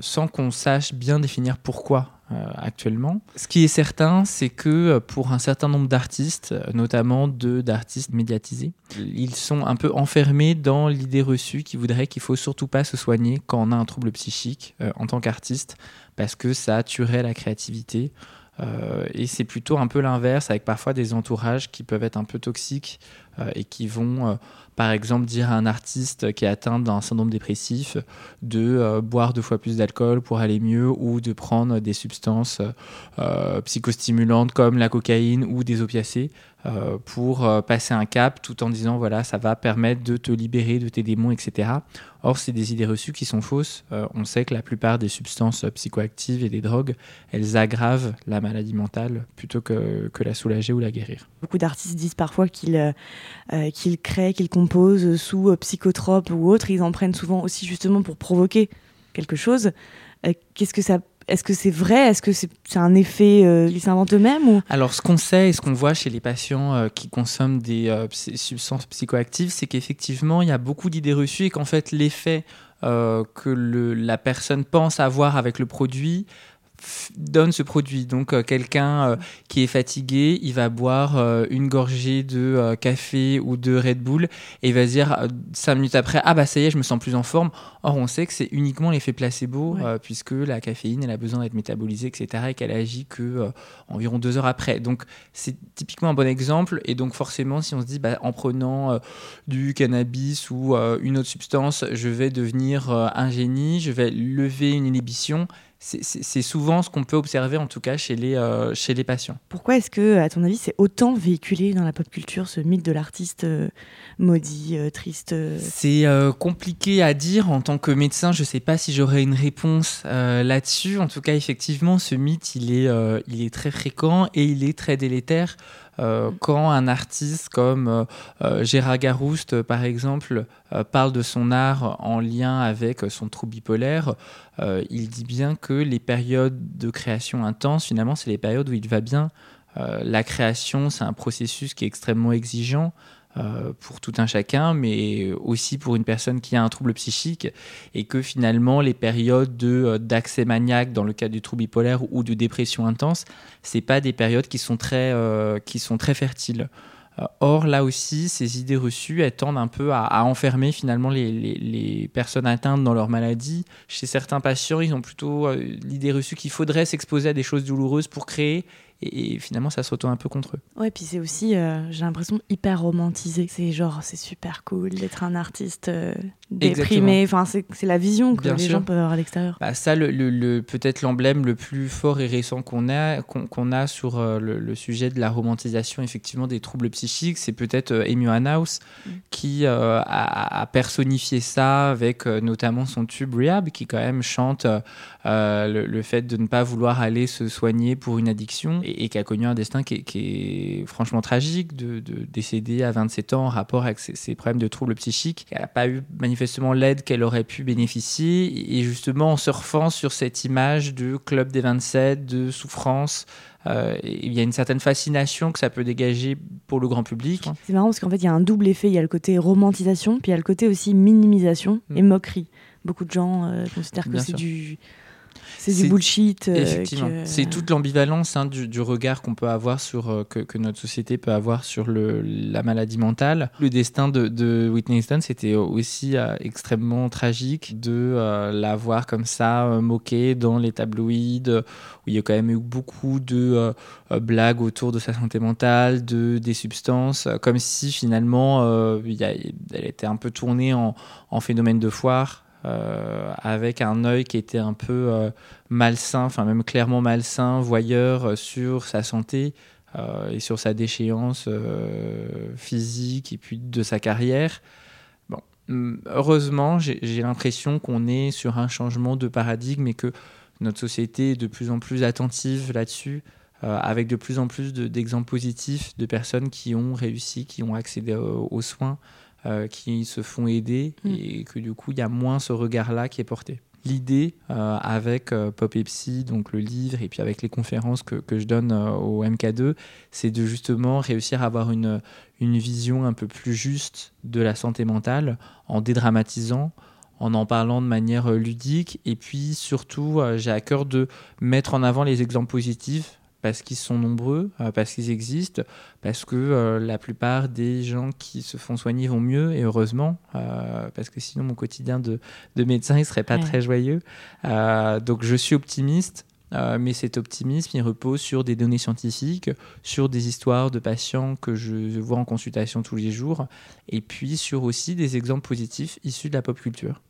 sans qu'on sache bien définir pourquoi euh, actuellement. Ce qui est certain, c'est que euh, pour un certain nombre d'artistes, euh, notamment d'artistes médiatisés, ils sont un peu enfermés dans l'idée reçue qui voudrait qu'il faut surtout pas se soigner quand on a un trouble psychique euh, en tant qu'artiste, parce que ça tuerait la créativité. Euh, et c'est plutôt un peu l'inverse, avec parfois des entourages qui peuvent être un peu toxiques euh, et qui vont, euh, par exemple, dire à un artiste qui est atteint d'un syndrome dépressif de boire deux fois plus d'alcool pour aller mieux ou de prendre des substances psychostimulantes comme la cocaïne ou des opiacés euh, pour euh, passer un cap tout en disant voilà ça va permettre de te libérer de tes démons etc. Or c'est des idées reçues qui sont fausses. Euh, on sait que la plupart des substances psychoactives et des drogues elles aggravent la maladie mentale plutôt que, que la soulager ou la guérir. Beaucoup d'artistes disent parfois qu'ils qu'ils créent, qu'ils composent sous psychotropes ou autres. Ils en prennent souvent aussi justement pour provoquer quelque chose. Qu'est-ce que ça Est-ce que c'est vrai? Est-ce que c'est un effet euh, qu'ils s'inventent eux-mêmes Alors, ce qu'on sait et ce qu'on voit chez les patients euh, qui consomment des euh, substances psychoactives, c'est qu'effectivement, il y a beaucoup d'idées reçues et qu'en fait, l'effet euh, que la personne pense avoir avec le produit donne ce produit. Donc, euh, quelqu'un euh, qui est fatigué, il va boire euh, une gorgée de café ou de Red Bull et il va dire cinq minutes après, ah bah ça y est, je me sens plus en forme. Or, on sait que c'est uniquement l'effet placebo, Ouais. puisque la caféine, elle a besoin d'être métabolisée, etc., et qu'elle agit que environ deux heures après. Donc, c'est typiquement un bon exemple. Et donc, forcément, si on se dit, bah, en prenant du cannabis ou une autre substance, je vais devenir un génie, je vais lever une inhibition, c'est- souvent ce qu'on peut observer, en tout cas, chez les, euh, chez les patients. pourquoi est-ce que, à ton avis, c'est autant véhiculé dans la pop culture ce mythe de l'artiste euh, maudit, euh, triste C'est compliqué à dire en tant que médecin. Je ne sais pas si j'aurais une réponse là-dessus. En tout cas, effectivement, ce mythe, il est, il est très fréquent et il est très délétère. Euh, quand un artiste comme euh, euh, Gérard Garouste, par exemple, parle de son art en lien avec son trouble bipolaire, il dit bien que les périodes de création intense, finalement, c'est les périodes où il va bien. La création, c'est un processus qui est extrêmement exigeant pour tout un chacun, mais aussi pour une personne qui a un trouble psychique, et que finalement les périodes de euh, d'accès maniaque dans le cas du trouble bipolaire ou de dépression intense, c'est pas des périodes qui sont très euh, qui sont très fertiles. Euh, or, là aussi, ces idées reçues, elles tendent un peu à, enfermer finalement les, les, les, personnes atteintes dans leur maladie. Chez certains patients, ils ont plutôt euh, l'idée reçue qu'il faudrait s'exposer à des choses douloureuses pour créer et, finalement ça se retourne un peu contre eux. Ouais, puis c'est aussi, euh, j'ai l'impression, hyper romantisé. C'est genre, c'est super cool d'être un artiste euh, déprimé. Enfin, c'est la vision que les gens peuvent avoir à l'extérieur. Bah, ça, le, le, peut-être l'emblème le plus fort et récent qu'on a, qu'on a sur euh, le, sujet de la romantisation effectivement des troubles psychiques, c'est peut-être Amy Winehouse mm. qui a, a, personnifié ça avec notamment son tube Rehab, qui quand même chante le, fait de ne pas vouloir aller se soigner pour une addiction et, qui a connu un destin qui est, franchement tragique, de, décéder à 27 ans en rapport avec ses, problèmes de troubles psychiques. Elle n'a pas eu manifestement l'aide qu'elle aurait pu bénéficier et justement en surfant sur cette image de club des 27, de souffrance, euh, il y a une certaine fascination que ça peut dégager pour le grand public. C'est marrant parce qu'en fait, il y a un double effet. Il y a le côté romantisation, puis il y a le côté aussi minimisation et mm. moquerie. Beaucoup de gens euh, considèrent que c'est du c'est du bullshit. Euh, effectivement. C'est toute l'ambivalence hein, du, regard qu'on peut avoir sur, euh, que, notre société peut avoir sur le, la maladie mentale. Le destin de, Whitney Houston, c'était aussi euh, extrêmement tragique de la voir comme ça, moquée dans les tabloïds, où il y a quand même eu beaucoup de blagues autour de sa santé mentale, de, des substances, comme si finalement il elle était un peu tournée en, en phénomène de foire. Euh, avec un œil qui était un peu euh, malsain, enfin même clairement malsain, voyeur euh, sur sa santé et sur sa déchéance physique et puis de sa carrière. Bon, hum, heureusement, j'ai l'impression qu'on est sur un changement de paradigme et que notre société est de plus en plus attentive là-dessus. avec de plus en plus d'exemples positifs de personnes qui ont réussi, qui ont accédé aux soins, qui se font aider mm. et que du coup il y a moins ce regard-là qui est porté. L'idée euh, avec euh, Pop et Psy, donc le livre, et puis avec les conférences que, que je donne au MK2, c'est de justement réussir à avoir une, une vision un peu plus juste de la santé mentale en dédramatisant, en en parlant de manière ludique, et puis surtout j'ai à cœur de mettre en avant les exemples positifs parce qu'ils sont nombreux, euh, parce qu'ils existent, parce que euh, la plupart des gens qui se font soigner vont mieux, et heureusement, euh, parce que sinon mon quotidien de, de médecin ne serait pas très joyeux. donc je suis optimiste, mais cet optimisme, il repose sur des données scientifiques, sur des histoires de patients que je vois en consultation tous les jours, et puis sur aussi des exemples positifs issus de la pop culture.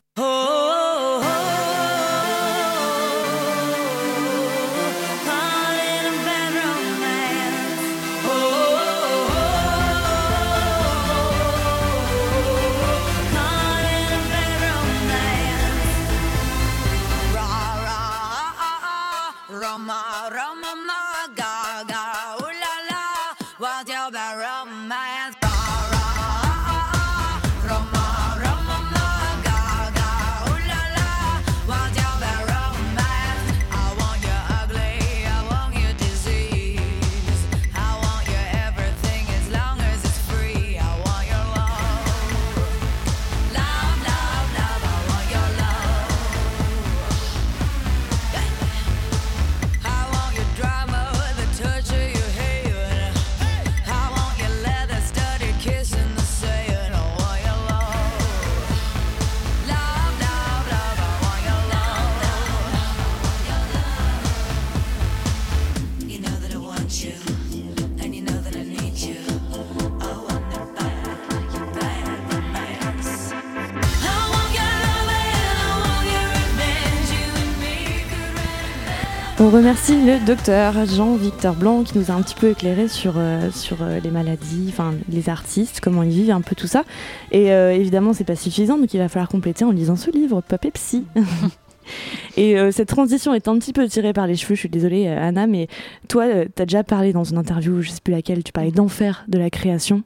On remercie le docteur Jean-Victor Blanc qui nous a un petit peu éclairé sur, euh, sur euh, les maladies, enfin les artistes, comment ils vivent, un peu tout ça. Et euh, évidemment, c'est pas suffisant, donc il va falloir compléter en lisant ce livre, Pop et Psy. Et cette transition est un petit peu tirée par les cheveux, je suis désolée Anna, mais toi, tu as déjà parlé dans une interview, je sais plus laquelle, tu parlais d'enfer de la création.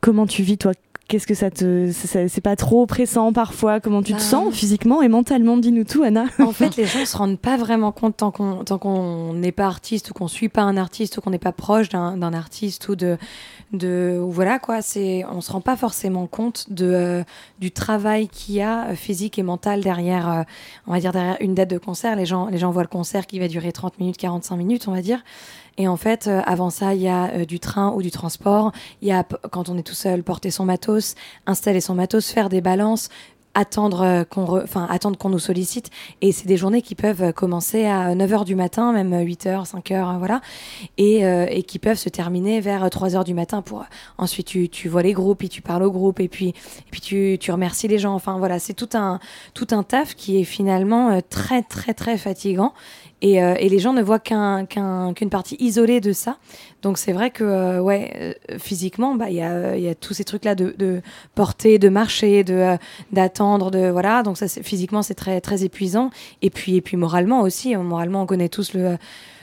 comment tu vis, toi Qu'est-ce que ça te. C'est pas trop pressant parfois? Comment tu te bah, sens physiquement et mentalement? Dis-nous tout, Anna. En fait, les gens se rendent pas vraiment compte tant qu'on n'est pas artiste ou qu'on suit pas un artiste ou qu'on n'est pas proche d'un artiste ou de de voilà quoi. C'est, on se rend pas forcément compte de euh, du travail qu'il y a euh, physique et mental derrière, euh, on va dire derrière une date de concert. Les gens, les gens voient le concert qui va durer 30 minutes, 45 minutes, on va dire. Et en fait, euh, avant ça, il y a euh, du train ou du transport. Il y a, quand on est tout seul, porter son matos, installer son matos, faire des balances, attendre euh, qu'on enfin attendre qu'on nous sollicite. Et c'est des journées qui peuvent commencer à 9h du matin même 8h 5h voilà. Et, et qui peuvent se terminer vers 3h du matin pour ensuite tu, tu vois les groupes et tu parles au groupe et puis et puis tu, tu remercies les gens. Enfin voilà c'est tout un tout un taf qui est finalement très très très fatigant et, euh, et les gens ne voient qu'un qu'un- qu'une partie isolée de ça. Donc c'est vrai que euh, ouais euh, physiquement bah il y a y a tous ces trucs là de, de porter de marcher de euh, d'attendre de voilà. Donc ça c'est physiquement c'est très très épuisant. Et puis et puis moralement aussi hein, moralement on connaît tous le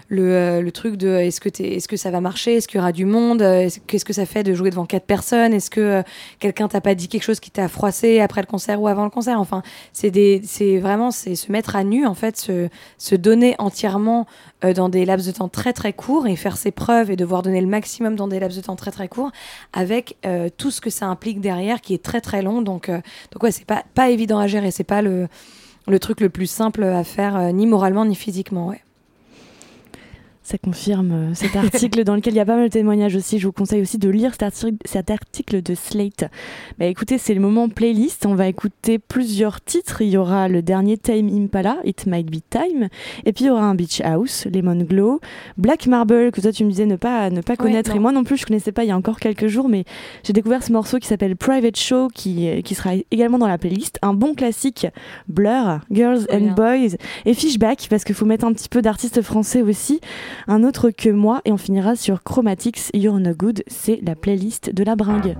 le, euh, le truc de est-ce que t'es- est-ce que ça va marcher? Est-ce qu'il y aura du monde? Euh, est-ce- qu'est-ce que ça fait de jouer devant quatre personnes? Est-ce que euh, quelqu'un t'a pas dit quelque chose qui t'a froissé après le concert ou avant le concert? Enfin c'est des c'est vraiment c'est se mettre à nu en fait se se donner entièrement euh, dans des laps de temps très très courts et faire ses preuves et devoir donner le maximum dans des laps de temps très très courts avec euh, tout ce que ça implique derrière qui est très très long. Donc euh, donc ouais c'est pas pas évident à gérer. C'est pas le le truc le plus simple à faire euh, ni moralement ni physiquement ouais Ça confirme euh, cet article dans lequel il y a pas mal de témoignages aussi. Je vous conseille aussi de lire cet article, cet article de Slate. Bah, écoutez, c'est le moment playlist. On va écouter plusieurs titres. Il y aura le dernier Time Impala, It Might Be Time. Et puis il y aura un Beach House, Lemon Glow, Black Marble, que toi tu me disais ne pas, ne pas connaître. Et moi non plus, je connaissais pas il y a encore quelques jours, mais j'ai découvert ce morceau qui s'appelle Private Show, qui, euh, qui sera également dans la playlist. Un bon classique, Blur, Girls and. Boys, et Fishback, parce qu'il faut mettre un petit peu d'artistes français aussi un autre que moi et on finira sur Chromatics You're No Good, c'est la playlist de la bringue.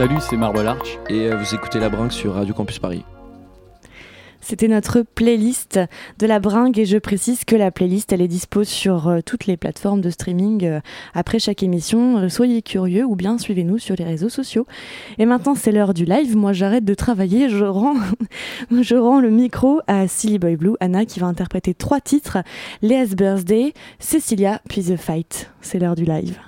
Salut, c'est Marble Arch. Et euh, vous écoutez La Bringue sur Radio Campus Paris. C'était notre playlist de la bringue et je précise que la playlist elle est dispo sur euh, toutes les plateformes de streaming euh, après chaque émission. Soyez curieux ou bien suivez-nous sur les réseaux sociaux. Et maintenant c'est l'heure du live. Moi j'arrête de travailler, je rends, je rends le micro à Silly Boy Blue, Anna qui va interpréter trois titres, Lea's Birthday, Cecilia puis The Fight. C'est l'heure du live.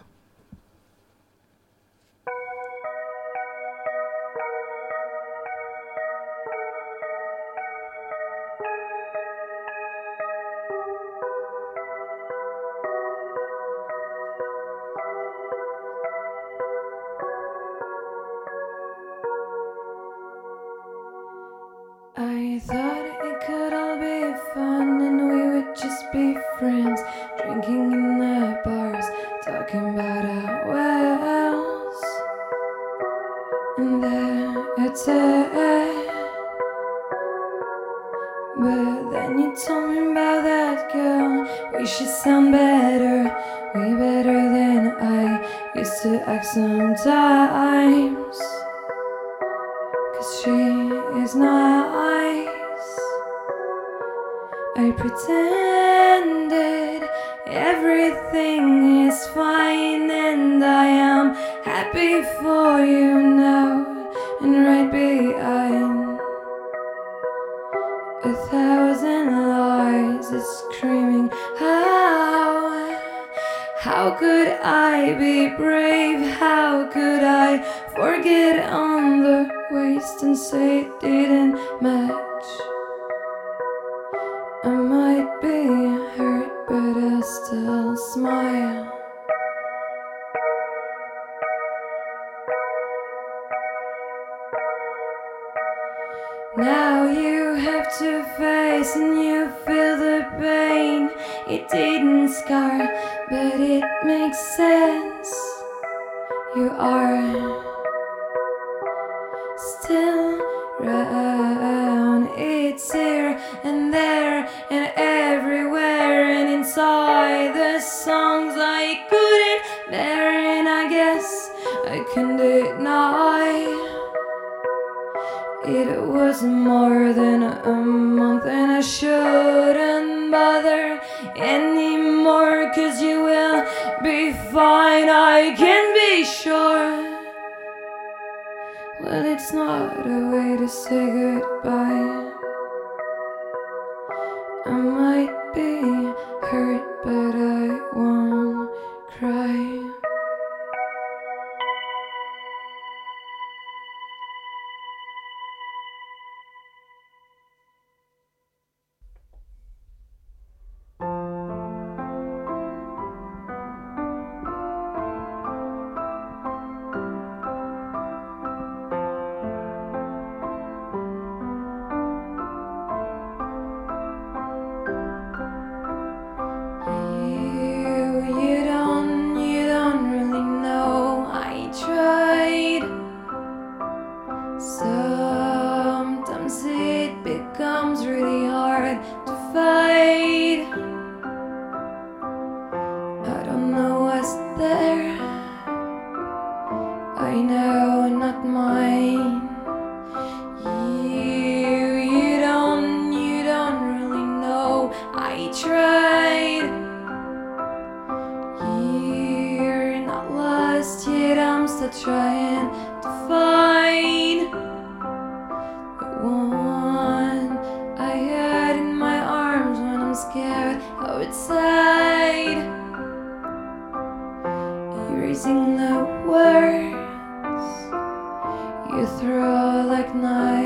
air outside. Erasing the words you throw like knives.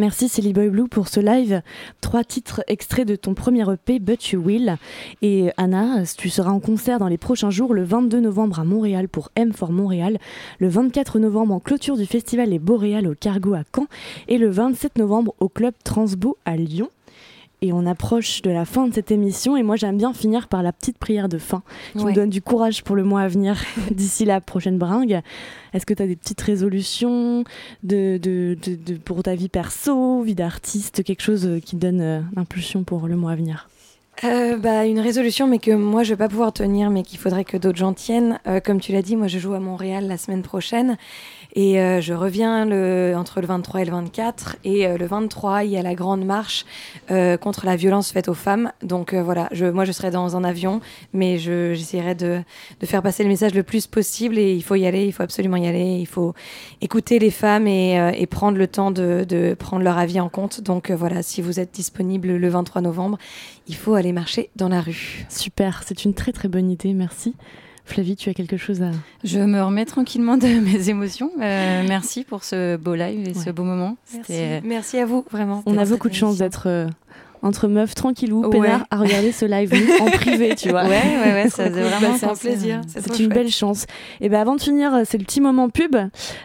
Merci Silly Boy Blue pour ce live. Trois titres extraits de ton premier EP, But You Will. Et Anna, tu seras en concert dans les prochains jours, le 22 novembre à Montréal pour M for Montréal, le 24 novembre en clôture du festival Les Boréales au Cargo à Caen et le 27 novembre au Club Transbo à Lyon. Et on approche de la fin de cette émission et moi j'aime bien finir par la petite prière de fin qui Ouais. me donne du courage pour le mois à venir d'ici la prochaine bringue. Est-ce que tu as des petites résolutions de, de, de- de- pour ta vie perso, vie d'artiste, quelque chose euh, qui te donne euh, l'impulsion pour le mois à venir? Euh, bah, une résolution, mais que moi je vais pas pouvoir tenir, mais qu'il faudrait que d'autres gens tiennent. Euh, comme tu l'as dit, moi je joue à Montréal la semaine prochaine et euh, je reviens le, entre le 23 et le 24. Et euh, le 23, il y a la grande marche contre la violence faite aux femmes. Donc voilà, moi je serai dans un avion, mais je- j'essaierai de, de faire passer le message le plus possible. Et il faut y aller, il faut absolument y aller. Il faut écouter les femmes et, prendre le temps de, de prendre leur avis en compte. Donc voilà, si vous êtes disponible le 23 novembre, il faut aller marcher dans la rue. Super, c'est une très très bonne idée, merci. Flavie, tu as quelque chose à. Je me remets tranquillement de mes émotions. Euh, merci pour ce beau live et ce beau moment. C'était- Merci à vous, vraiment. On a beaucoup de chance d'être euh, entre meufs tranquillou, Ouais. peinard, à regarder ce live en privé, tu vois. Ouais, ouais, ouais, ça faisait Bah, vraiment c'est un plaisir. euh, C'est une chouette. belle chance. Et ben avant de finir, c'est le petit moment pub.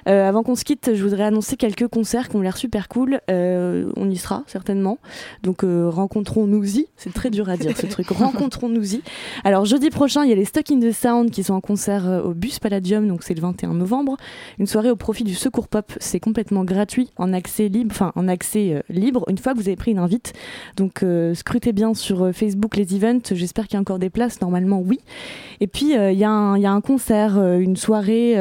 Euh, avant qu'on se quitte, je voudrais annoncer quelques concerts qui ont l'air super cool. Euh, on y sera certainement. Donc euh, rencontrons-nous-y. C'est très dur à dire ce truc. Rencontrons-nous-y. Alors jeudi prochain, il y a les Stuck in the Sound qui sont en concert euh, au Bus Palladium. Donc c'est le 21 novembre. Une soirée au profit du Secours Pop. C'est complètement gratuit, en accès libre, enfin en accès euh, libre. Une fois que vous avez pris une invite. Donc euh, scrutez bien sur euh, Facebook les events. J'espère qu'il y a encore des places. Normalement, oui. Et puis, euh, il y, a un- concert, une soirée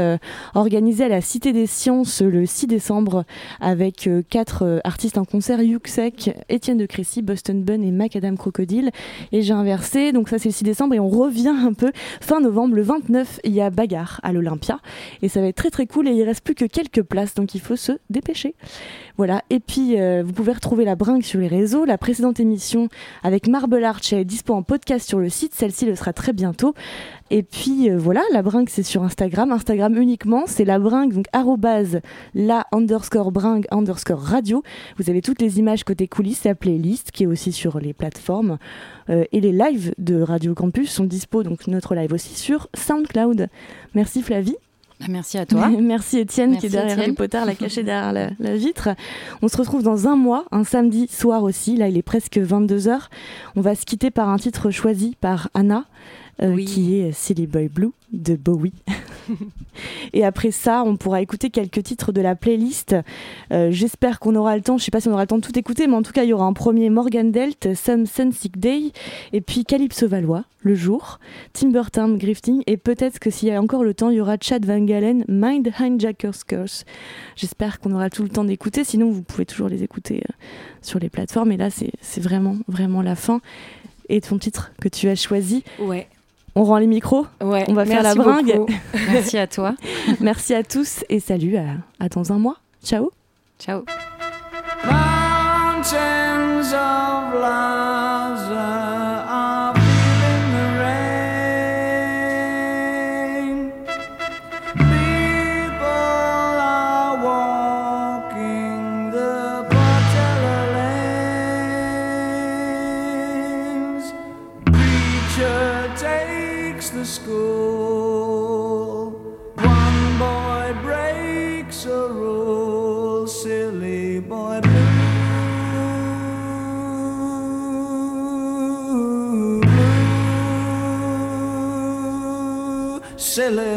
organisée à la Cité des Sciences le 6 décembre avec quatre artistes en concert Yuxek, Étienne de Crécy, Boston Bun et Macadam Crocodile. Et j'ai inversé, donc ça c'est le 6 décembre et on revient un peu fin novembre, le 29, il y a Bagarre à l'Olympia. Et ça va être très très cool et il reste plus que quelques places, donc il faut se dépêcher. Voilà, et puis vous pouvez retrouver la bringue sur les réseaux. La précédente émission avec Marble Arch est dispo en podcast sur le site, celle-ci le sera très bientôt. Et puis euh, voilà, la bringue c'est sur Instagram, Instagram uniquement, c'est la bringue, donc arrobase la underscore bringue underscore radio. Vous avez toutes les images côté coulisses, la playlist qui est aussi sur les plateformes. Euh, et les lives de Radio Campus sont dispo, donc notre live aussi sur SoundCloud. Merci Flavie. Bah, Merci à toi. Merci Étienne qui est derrière Étienne. les potards, la caché derrière la, la vitre. On se retrouve dans un mois, un samedi soir aussi. Là, il est presque 22h. On va se quitter par un titre choisi par Anna, euh, qui est Silly Boy Blue de Bowie. Et après ça, on pourra écouter quelques titres de la playlist. Euh, J'espère qu'on aura le temps. Je sais pas si on aura le temps de tout écouter, mais en tout cas, il y aura un premier Morgan Delt, Some Sunsick Day, et puis Calypso Valois, Le Jour, Timbertown Grifting, et peut-être que s'il y a encore le temps, il y aura Chad Van Galen, Mind Hijacker's Curse. J'espère qu'on aura tout le temps d'écouter. Sinon, vous pouvez toujours les écouter euh, sur les plateformes. Et là, c'est c'est vraiment, vraiment la fin. Et ton titre que tu as choisi? Ouais. On rend les micros. Ouais, On va faire la bringue. Merci à toi. Merci à tous et salut à, à dans un mois. Ciao. Ciao. Mountains of Laza blue.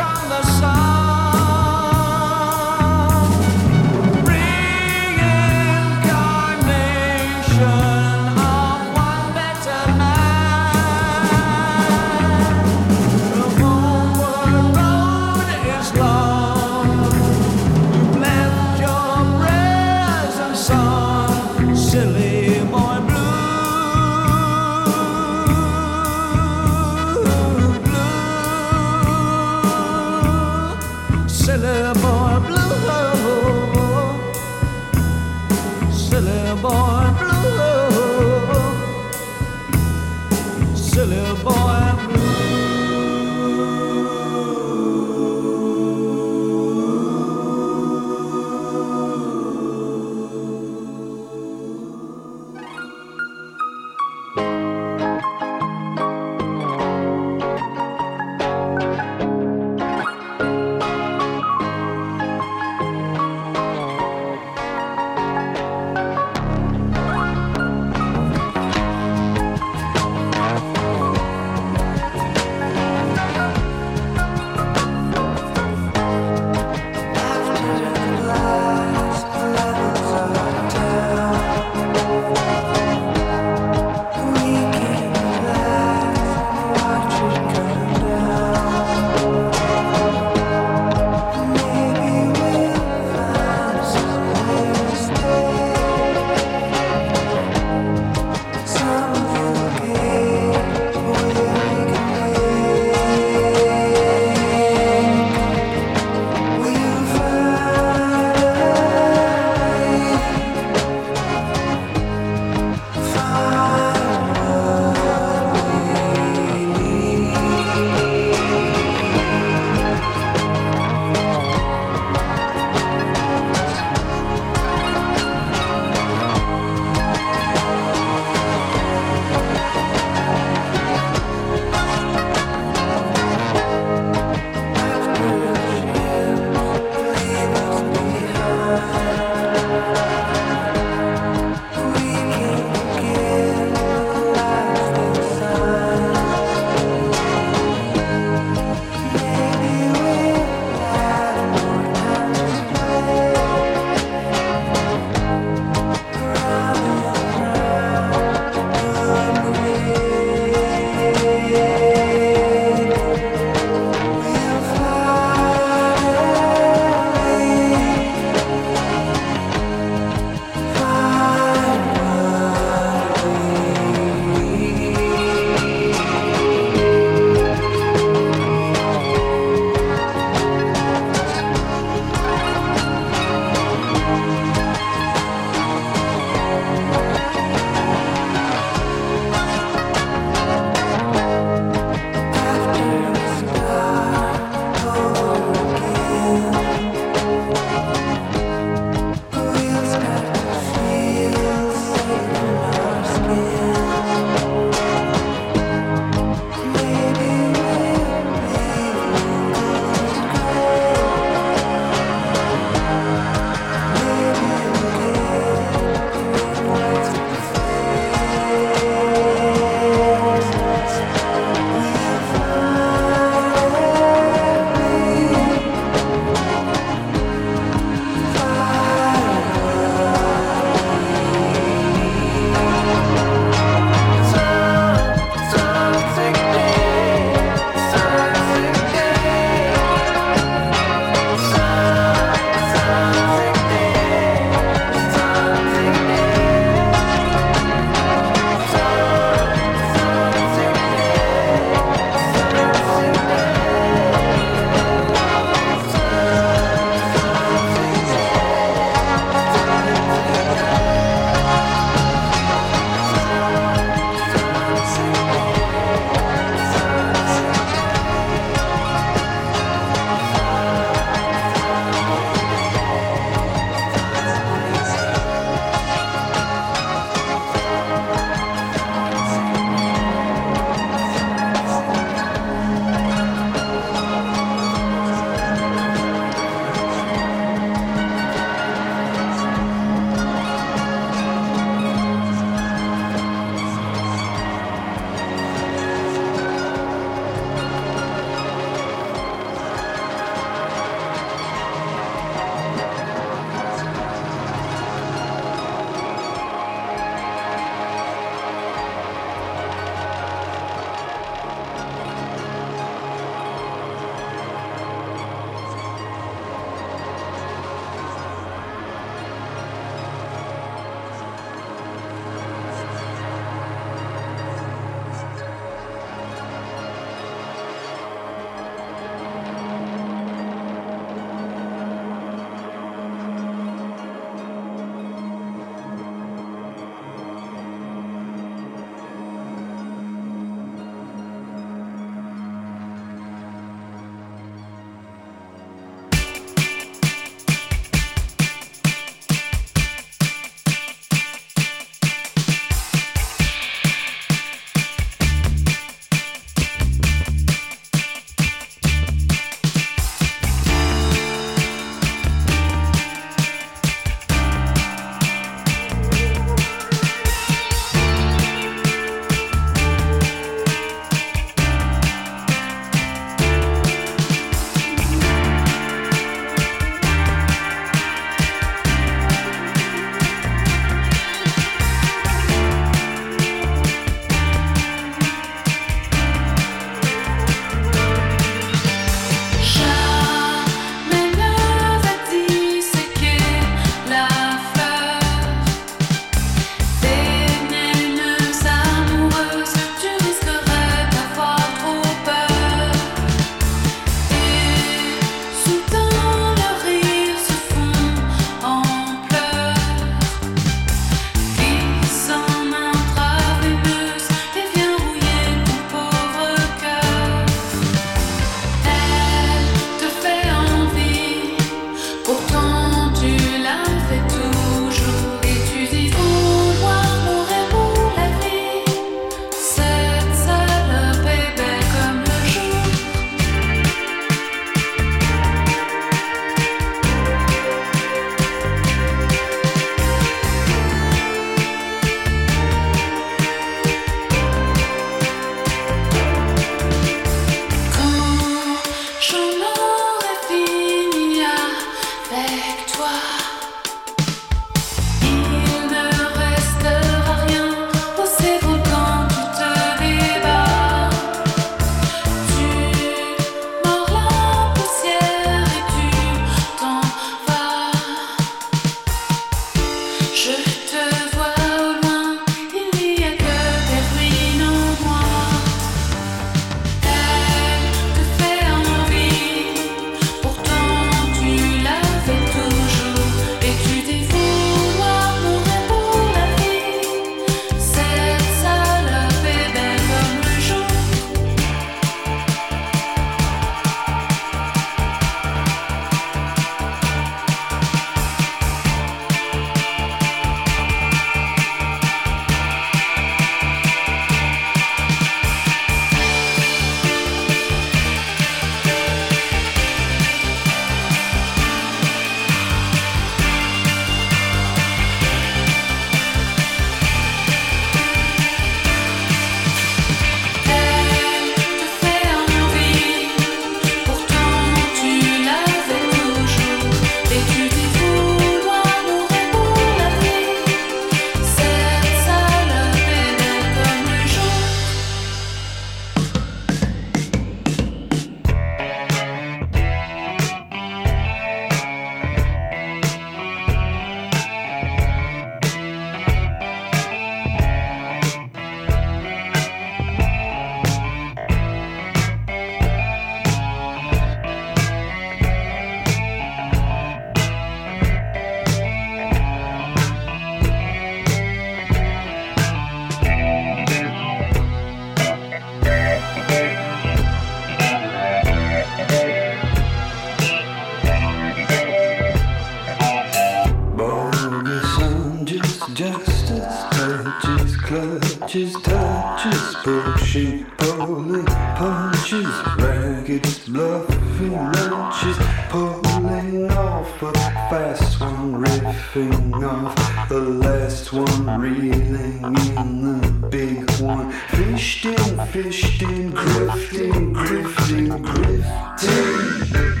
punches, touches, bullshit, poly punches, ragged, bluffing lunches, pulling off a fast one, riffing off the last one, reeling in the big one, fished in, fished in, grifting, grifting, grifting.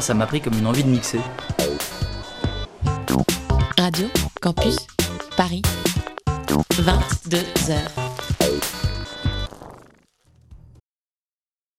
ça m'a pris comme une envie de mixer.